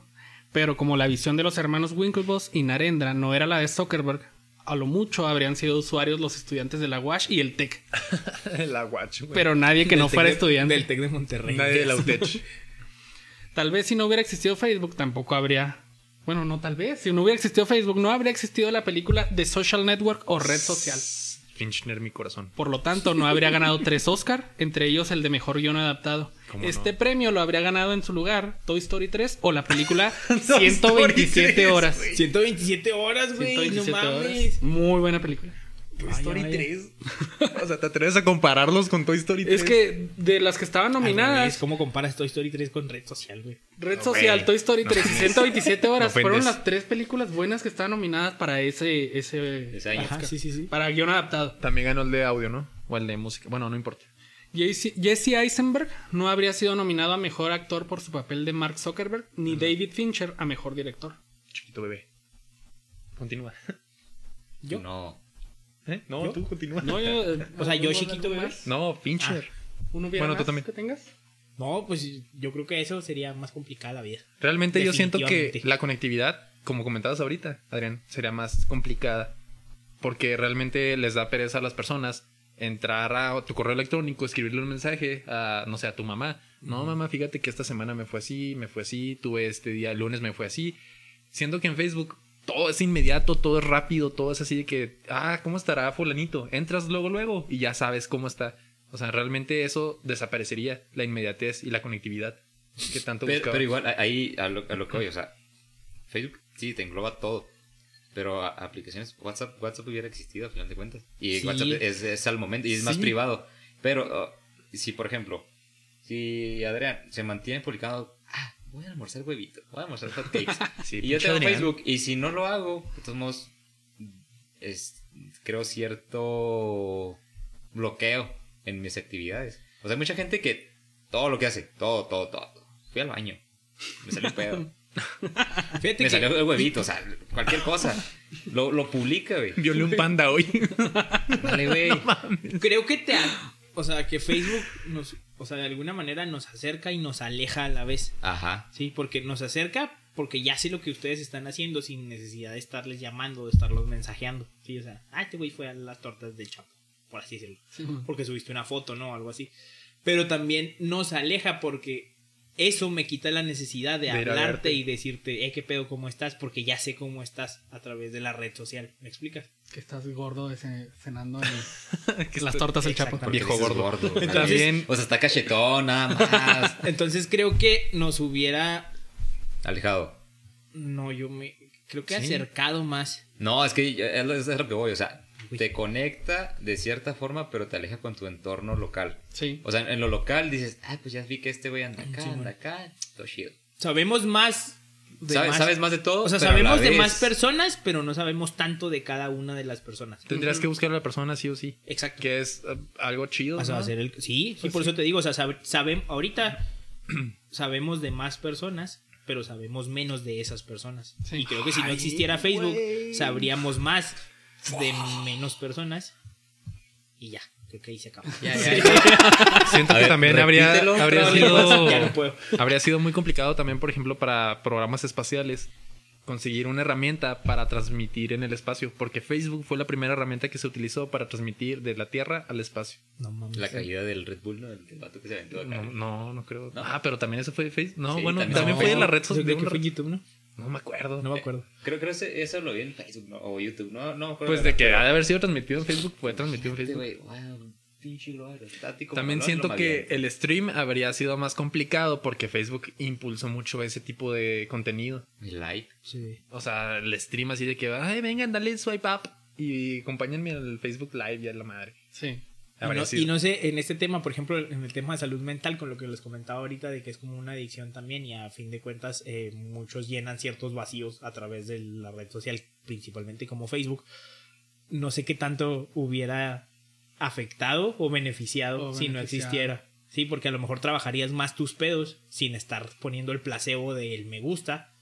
Pero como la visión de los hermanos Winklevoss y Narendra no era la de Zuckerberg, a lo mucho habrían sido usuarios los estudiantes de la WASH y el TEC. la Watch, güey. Pero nadie que no fuera de- estudiante. Del Tec de Monterrey. Nadie de la UTECH. Tal vez si no hubiera existido Facebook, tampoco habría. Bueno, no tal vez. Si no hubiera existido Facebook, no habría existido la película The Social Network o Red Social. Fincher mi corazón. Por lo tanto, no habría ganado tres Oscar, entre ellos el de mejor guion adaptado. ¿Cómo Este no? premio lo habría ganado en su lugar Toy Story 3 o la película Story 127 3, horas. güey. 127 horas, güey. No 127 mames. horas. Muy buena película. Toy Story vaya. 3. o sea, ¿te atreves a compararlos con Toy Story 3? Es que de las que estaban revés, nominadas, ¿Cómo comparas Toy Story 3 con Red Social, güey? Red No, Social, güey. Toy Story 3 y 127 horas fueron las tres películas buenas que estaban nominadas para ese ese, Ese año. Ajá, sí, sí, sí. para guion adaptado. También ganó el de audio, ¿no? O el de música. Bueno, no importa. Jesse Jesse Eisenberg no habría sido nominado a mejor actor por su papel de Mark Zuckerberg ni David Fincher a mejor director. Chiquito bebé. Continúa. ¿Yo? No. ¿Eh? No, ¿Yo? tú continúa. No, yo, eh, O sea, yo ¿algo chiquito, más? bebé. No, Fincher. ¿Uno hubiera Bueno, tú también. que tengas? No, pues yo creo que eso sería más complicada la vida. Realmente yo siento que la conectividad, como comentabas ahorita, Adrián, sería más complicada. Porque realmente les da pereza a las personas entrar a tu correo electrónico, escribirle un mensaje a, no sé, a tu mamá. No, mamá, fíjate que esta semana me fue así, me fue así, tuve este día, el lunes me fue así. Siento que en Facebook todo es inmediato, todo es rápido, todo es así de que, ah, ¿cómo estará fulanito? Entras luego, luego y ya sabes cómo está. O sea, realmente eso desaparecería, la inmediatez y la conectividad que tanto Pero, pero igual, ahí a lo, a lo que voy, o sea, Facebook sí te engloba todo. Pero a- aplicaciones, WhatsApp, WhatsApp hubiera existido a final de cuentas. Y Sí. WhatsApp es, es al momento y es más privado. Pero uh, si, por ejemplo, si Adrián se mantiene publicado, ah, voy a almorzar huevito, voy a almorzar hotcakes. Sí, y yo tengo Adrián. Facebook, y si no lo hago, de todos modos, es, creo cierto bloqueo en mis actividades. O sea, hay mucha gente que todo lo que hace, todo, todo, todo. Fui al baño, me salió un pedo, Fíjate me que salió el huevito, o sea, cualquier cosa. Lo, lo publica, güey. Violé un panda hoy. Dale, güey. creo que te o sea, que Facebook nos o sea, de alguna manera nos acerca y nos aleja a la vez. Ajá. Sí, porque nos acerca porque ya sé lo que ustedes están haciendo sin necesidad de estarles llamando, de estarlos mensajeando. Sí, o sea, ah, este güey fue a las tortas del Chapo, por así decirlo. Porque subiste una foto, ¿no? Algo así. Pero también nos aleja porque eso me quita la necesidad de hablarte y decirte, eh, qué pedo, cómo estás, porque ya sé cómo estás a través de la red social. ¿Me explicas? Que estás gordo cenando en Que las tortas del Chapo. Viejo Dices gordo. güey. También- O sea, está cachetón, nada más. Entonces creo que nos hubiera. Alejado. No, yo me. Creo que Sí. acercado más. No, es que es lo que voy. O sea, te conecta de cierta forma, pero te aleja con tu entorno local. Sí. O sea, en lo local dices, ah, pues ya vi que este güey anda acá, Sí, anda acá, todo chido. Sabemos más. de Sabes, más- sabes más de todo. O sea, sabemos de más personas, pero no sabemos tanto de cada una de las personas. Tendrías que buscar a la persona sí o sí. Exacto. Que es eh, algo chido. O sea, ¿no? hacer el- sí, sí, Pues por sí. eso te digo, o sea, sabemos, ahorita sabemos de más personas, pero sabemos menos de esas personas. Sí. Y creo que si no Ay, existiera Facebook, sabríamos más de menos personas. Y ya, creo que ahí se acaba. Ya, ya, ya. Siento que también habría, habría sido no habría sido muy complicado también, por ejemplo, para programas espaciales conseguir una herramienta para transmitir en el espacio, porque Facebook fue la primera herramienta que se utilizó para transmitir de la Tierra al espacio. No mames. La caída del Red Bull, ¿no? El, el vato que se aventó acá. No, no, no creo. No. Ah, pero también eso fue de Facebook. No, Sí, bueno, también también, fue fue de la red social. Creo que fue en YouTube, ¿no? No me acuerdo. No me acuerdo. Creo que ese- eso lo vi en Facebook ¿no? o YouTube. No, no me acuerdo. Pues de que ha de haber sido transmitido en Facebook, fue transmitido en Facebook. güey, wow, pinche lo aerostático. También siento lo que bien. el stream habría sido más complicado porque Facebook impulsó mucho ese tipo de contenido. El live. Sí. O sea, el stream así de que, ay, vengan, dale swipe up y acompáñenme al Facebook Live, ya la madre. Sí. Y no, sido. y no sé, en este tema, por ejemplo, en el tema de salud mental, con lo que les comentaba ahorita, de que es como una adicción también, y a fin de cuentas, eh, muchos llenan ciertos vacíos a través de la red social, principalmente como Facebook. No sé qué tanto hubiera afectado o beneficiado O si no beneficiado. existiera. Sí, porque a lo mejor trabajarías más tus pedos sin estar poniendo el placebo del me gusta,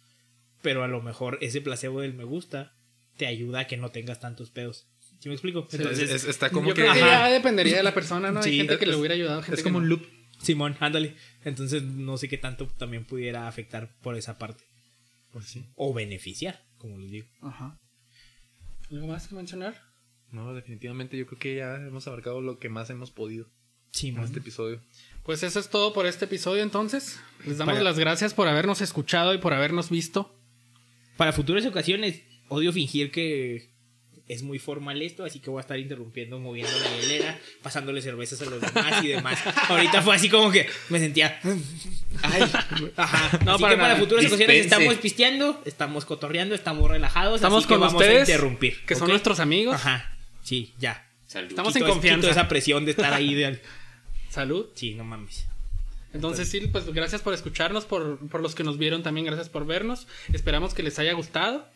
pero a lo mejor ese placebo del me gusta te ayuda a que no tengas tantos pedos. ¿Sí me explico? Entonces, es- está como Yo que. creo que Ajá. ya dependería de la persona, ¿no? Hay Sí, gente que le hubiera ayudado, gente Es que como no. un loop. Simón, ándale. Entonces no sé qué tanto también pudiera afectar por esa parte. Pues sí. O beneficiar, como les digo. Ajá. ¿Algo más que mencionar? No, definitivamente yo creo que ya hemos abarcado lo que más hemos podido en Simón. este episodio. Pues eso es todo por este episodio entonces. Les damos Para- las gracias por habernos escuchado y por habernos visto. Para futuras ocasiones, odio fingir que es muy formal esto, así que voy a estar interrumpiendo, moviendo la hielera, pasándole cervezas a los demás y demás. Ahorita fue así como que me sentía. Ay, ajá. No, Así para que para para futuras ocasiones estamos pisteando, estamos cotorreando, estamos relajados. Estamos así que con vamos ustedes, a interrumpir. que son nuestros amigos. Ajá, sí, ya. Salud. Estamos Quito en confianza. quito esa presión de estar ahí. De... Salud. Sí, no mames. Entonces, sí, pues gracias por escucharnos, por, por los que nos vieron también, gracias por vernos. Esperamos que les haya gustado.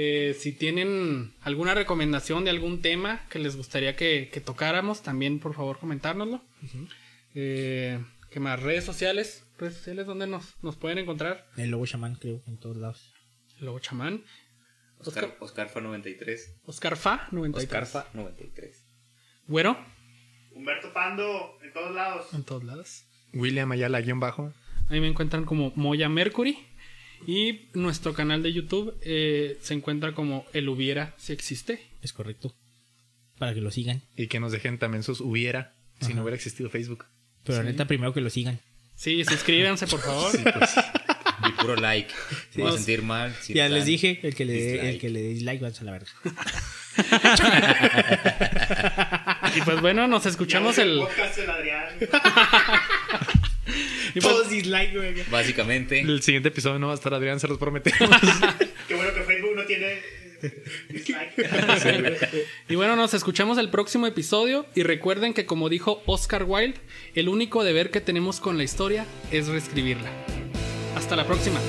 Eh, si tienen alguna recomendación de algún tema que les gustaría que, que tocáramos, también por favor comentárnoslo. Eh, ¿Qué más? Redes sociales. Redes sociales donde nos, nos pueden encontrar. El lobo chamán, creo, en todos lados. Lobo Chamán. Oscar, Oscarfa 93. Oscar Fa 93. Oscarfa 93. Güero. Humberto Pando, en todos lados. En todos lados. William Ayala, guion bajo. Ahí me encuentran como Moya Mercury. Y nuestro canal de YouTube eh, se encuentra como El Hubiera si existe. Es correcto. Para que lo sigan. Y que nos dejen también sus hubiera, si no hubiera existido Facebook. Pero la neta, primero que lo sigan. Sí, suscríbanse por favor. Y puro like. Voy a sentir mal. si ya les dije, el que le dé dislike. el que le dé dislike, váyanse a la verga. Y pues bueno, nos escuchamos el. podcast del Adrián. y pues- Todos dislike, güey. Básicamente. El siguiente episodio no va a estar Adrián, se los prometemos. Qué bueno que Facebook no tiene eh, dislike. y bueno, nos escuchamos el próximo episodio. Y recuerden que, como dijo Oscar Wilde, el único deber que tenemos con la historia es reescribirla. Hasta la próxima.